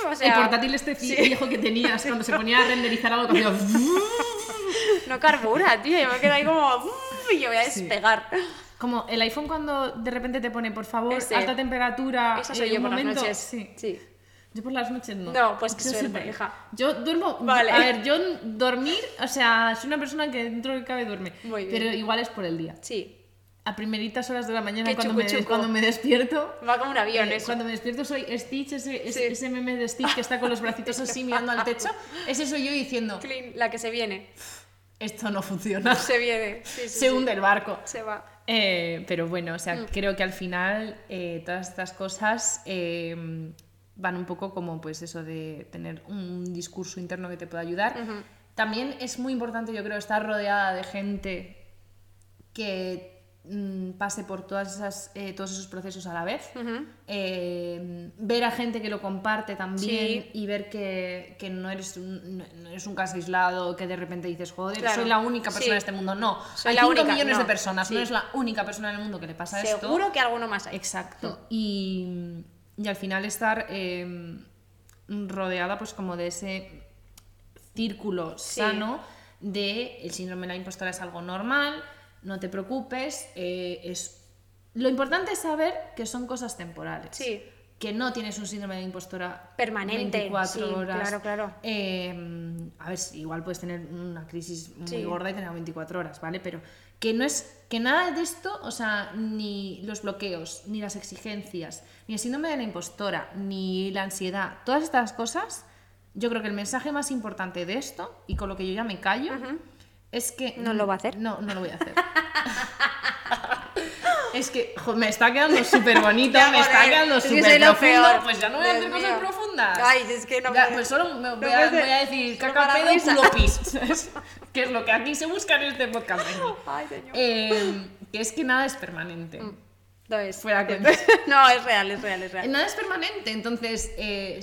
B: O
A: el
B: sea,
A: portátil este
B: sí.
A: viejo que tenías cuando se ponía a renderizar algo que hacía...
B: No carbura, tío. Yo me quedo ahí como. Y yo voy a despegar.
A: Como el iPhone cuando de repente te pone, por favor,
B: Ese.
A: alta temperatura.
B: Esa soy
A: eh,
B: yo
A: un
B: por las
A: momento.
B: noches.
A: Sí.
B: sí.
A: Yo por las noches no.
B: No, pues
A: Yo
B: suerte, hija.
A: Yo duermo.
B: Vale.
A: A ver, yo dormir, o sea, soy una persona que dentro de cabe duerme.
B: Muy bien.
A: Pero igual es por el día.
B: Sí.
A: A primeritas horas de la mañana, cuando
B: chucu
A: me,
B: chucu.
A: cuando me despierto.
B: Va como un avión
A: eh,
B: eso.
A: cuando me despierto soy Stitch, ese, ese,
B: Sí.
A: ese meme de Stitch que está con los bracitos así mirando al techo. Ese soy yo diciendo,
B: Clean, la que se viene.
A: esto no funciona.
B: Se viene. Sí, sí,
A: Se hunde el barco.
B: Se va.
A: Eh, pero bueno, o sea,
B: Mm.
A: creo que al final eh, todas estas cosas eh, van un poco como pues eso de tener un discurso interno que te pueda ayudar. También es muy importante, yo creo, estar rodeada de gente que pase por todas esas, eh, todos esos procesos a la vez. Eh, ver a gente que lo comparte también
B: Sí.
A: y ver que, que no, eres un, no- no eres un caso aislado, que de repente dices, joder,
B: Claro.
A: soy la única persona
B: Sí.
A: en este mundo. No,
B: Soy
A: hay
B: la
A: 5
B: única,
A: millones de personas, no
B: Sí.
A: es la única persona en el mundo que le pasa esto.
B: Seguro que alguno más hay.
A: Exacto. Y, y al final estar eh, rodeada pues como de ese círculo sano de el síndrome de la impostora es algo normal, no te preocupes, eh, es... Lo importante es saber que son cosas temporales.
B: Sí.
A: Que no tienes un síndrome de impostora
B: Permanente,
A: 24
B: sí,
A: horas.
B: claro, claro.
A: Eh, a ver, igual puedes tener una crisis muy
B: Sí.
A: gorda y tener 24 horas, ¿vale? Pero que no es que nada de esto, o sea, ni los bloqueos, ni las exigencias, ni el síndrome de la impostora, ni la ansiedad, todas estas cosas, yo creo que el mensaje más importante de esto, y con lo que yo ya me callo, es que...
B: ¿No lo va a hacer?
A: No, no lo voy a hacer. Es que jo, me está quedando súper bonito, me está quedando
B: es que
A: súper
B: soy lo
A: profundo. Pues ya no voy a
B: Dios
A: hacer cosas
B: mío.
A: profundas.
B: Ay, es que no
A: Ya,
B: me-
A: pues solo me voy, a,
B: hace-
A: voy a decir caca, pedo, culo, pis. Que es lo que aquí se busca en este podcast. Benny.
B: Ay, señor.
A: Eh, que es que nada es permanente.
B: No es.
A: Fuera
B: no, es real, es real, es real.
A: Nada es permanente, entonces, eh,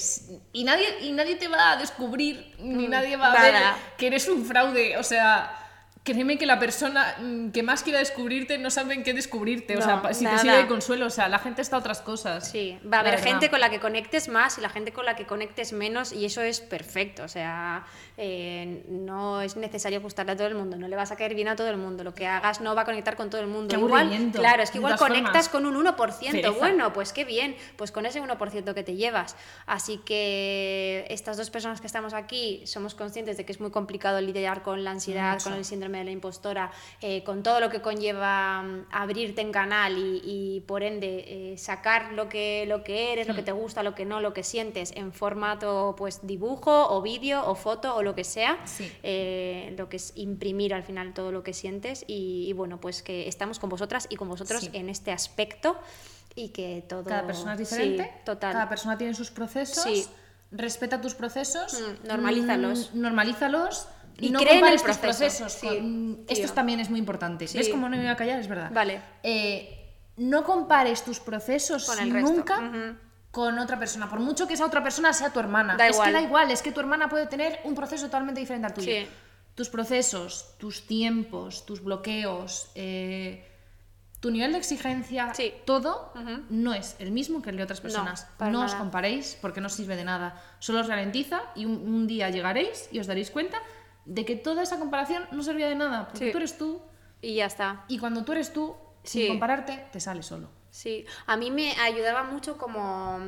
A: y, nadie, y nadie te va a descubrir, ni nadie va a
B: nada.
A: ver que eres un fraude, o sea, créeme que la persona mm, que más quiera descubrirte no sabe en qué descubrirte, o
B: No,
A: sea, pa- si
B: nada.
A: te sirve de consuelo, o sea, la gente está a otras cosas.
B: Sí, va a haber
A: verdad.
B: gente con la que conectes más y la gente con la que conectes menos y eso es perfecto. O sea, eh, no es necesario gustarle a todo el mundo, no le vas a caer bien a todo el mundo. Lo que hagas no va a conectar con todo el mundo.
A: Qué
B: igual, claro, es que igual conectas
A: formas.
B: con un 1%.
A: Pereza.
B: Bueno, pues qué bien, pues con ese 1% que te llevas. Así que estas dos personas que estamos aquí somos conscientes de que es muy complicado lidiar con la ansiedad,
A: Mucho.
B: con el síndrome síndrome de la impostora, eh, con todo lo que conlleva mm, abrirte en canal y, y, por ende eh, sacar lo que, lo que eres, lo que te gusta, lo que no, lo que sientes en formato pues dibujo o vídeo o foto o lo que sea,
A: Sí.
B: eh, lo que es imprimir al final todo lo que sientes y, y bueno, pues que estamos con vosotras y con vosotros
A: Sí.
B: en este aspecto y que todo...
A: Cada persona es
B: Sí,
A: diferente,
B: total.
A: cada persona tiene sus procesos, respeta tus procesos,
B: Mm, normalízalos.
A: mm, normalízalos y, no
B: cree en proceso,
A: procesos.
B: sí.
A: Esto también es muy importante.
B: Sí.
A: ¿Ves cómo no me voy a callar? Es verdad.
B: Vale.
A: Eh, no compares tus procesos
B: Con el resto.
A: nunca con otra persona. Por mucho que esa otra persona sea tu hermana.
B: Da
A: es
B: igual.
A: que da igual, es que tu hermana puede tener un proceso totalmente diferente al tuyo.
B: Sí.
A: Tus procesos, tus tiempos, tus bloqueos, eh, tu nivel de exigencia,
B: Sí.
A: todo no es el mismo que el de otras personas. no os comparéis porque no sirve de nada. Solo os ralentiza y un, un día llegaréis y os daréis cuenta de que toda esa comparación no servía de nada. Porque
B: Sí.
A: tú eres tú
B: Y ya está.
A: y cuando tú eres tú, sin compararte, te sale solo.
B: Sí, a mí me ayudaba mucho como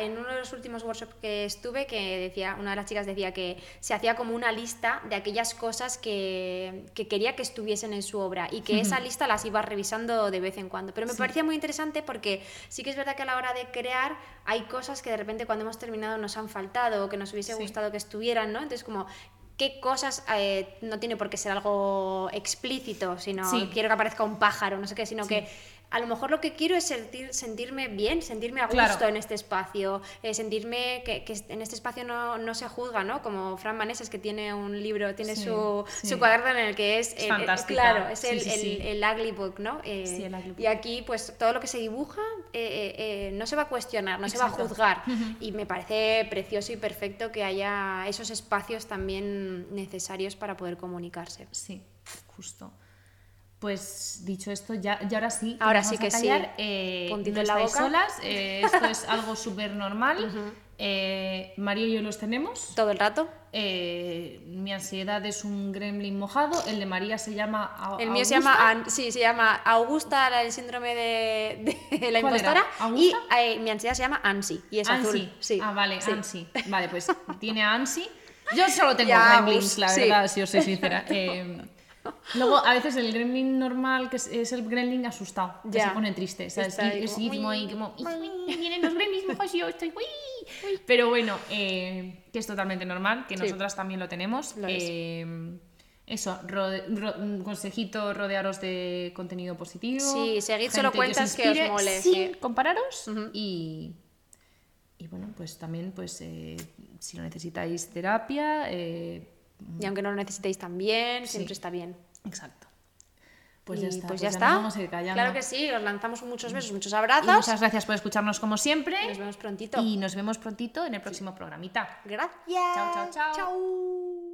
B: en uno de los últimos workshops que estuve que decía, una de las chicas decía que se hacía como una lista de aquellas cosas que, que quería que estuviesen en su obra y que esa lista las iba revisando de vez en cuando. Pero me parecía muy interesante porque sí que es verdad que a la hora de crear hay cosas que de repente cuando hemos terminado nos han faltado o que nos hubiese
A: Sí.
B: gustado que estuvieran, ¿no? Entonces como qué cosas eh, no tiene por qué ser algo explícito, sino
A: Sí.
B: quiero que aparezca un pájaro, no sé qué, sino que a lo mejor lo que quiero es sentir, sentirme bien, sentirme a gusto
A: Claro.
B: en este espacio, eh, sentirme que, que en este espacio no, no se juzga, ¿no? Como Fran Maneses que tiene un libro, tiene
A: Sí,
B: su,
A: sí.
B: su cuaderno en el que es,
A: Es
B: el- el-
A: fantástica.
B: claro, es el,
A: sí,
B: el- ugly book, ¿no? Eh,
A: Sí, el ugly book.
B: Y aquí pues todo lo que se dibuja eh, eh, eh, no se va a cuestionar, no se va a juzgar y me parece precioso y perfecto que haya esos espacios también necesarios para poder comunicarse.
A: Sí, justo. Pues dicho esto, ya, ya ahora sí.
B: Ahora sí que sí.
A: callar. Eh,
B: Puntito
A: no
B: en la boca.
A: solas, eh, esto es algo súper normal. Eh, María y yo los tenemos.
B: Todo el rato.
A: Eh, mi ansiedad es un gremlin mojado. El de María se llama. A-
B: El mío se llama, sí, se llama Augusta, del síndrome de, de la impostora. Y
A: ¿Augusta?
B: eh, mi ansiedad se llama Ansi y es
A: Ansi.
B: azul. Sí.
A: Ah, vale,
B: sí.
A: Ansi. Vale, pues tiene a Ansi. Yo solo tengo gremlins, la
B: sí.
A: verdad, si os soy sincera. Eh, luego, a veces el gremlin normal, que es, es el gremlin asustado, que
B: Ya.
A: se pone triste, ¿sabes? Es
B: como,
A: ahí,
B: "Uy,
A: como, "Uy, vienen los gremlins mojos y yo estoy, uy". Pero bueno, eh, que es totalmente normal, que
B: Sí.
A: nosotras también lo tenemos.
B: Lo.
A: Eh, eso, rode- ro- un consejito, rodearos de contenido positivo.
B: Sí, seguid solo cuentas que os
A: inspire
B: mole,
A: Sin
B: sí.
A: compararos. y, y bueno, pues también, pues eh, si no necesitáis terapia, eh,
B: Y aunque no lo necesitéis también,
A: Sí.
B: siempre está bien.
A: exacto. Pues
B: Y
A: ya está.
B: Pues
A: ya
B: ya
A: nos
B: está.
A: vamos a ir callando.
B: Claro que sí, os lanzamos muchos besos, muchos
A: Y
B: abrazos.
A: muchas gracias por escucharnos como siempre.
B: Nos vemos prontito.
A: Y nos vemos prontito en el próximo programita.
B: Gracias.
A: Chao, chao, chao.
B: Chao.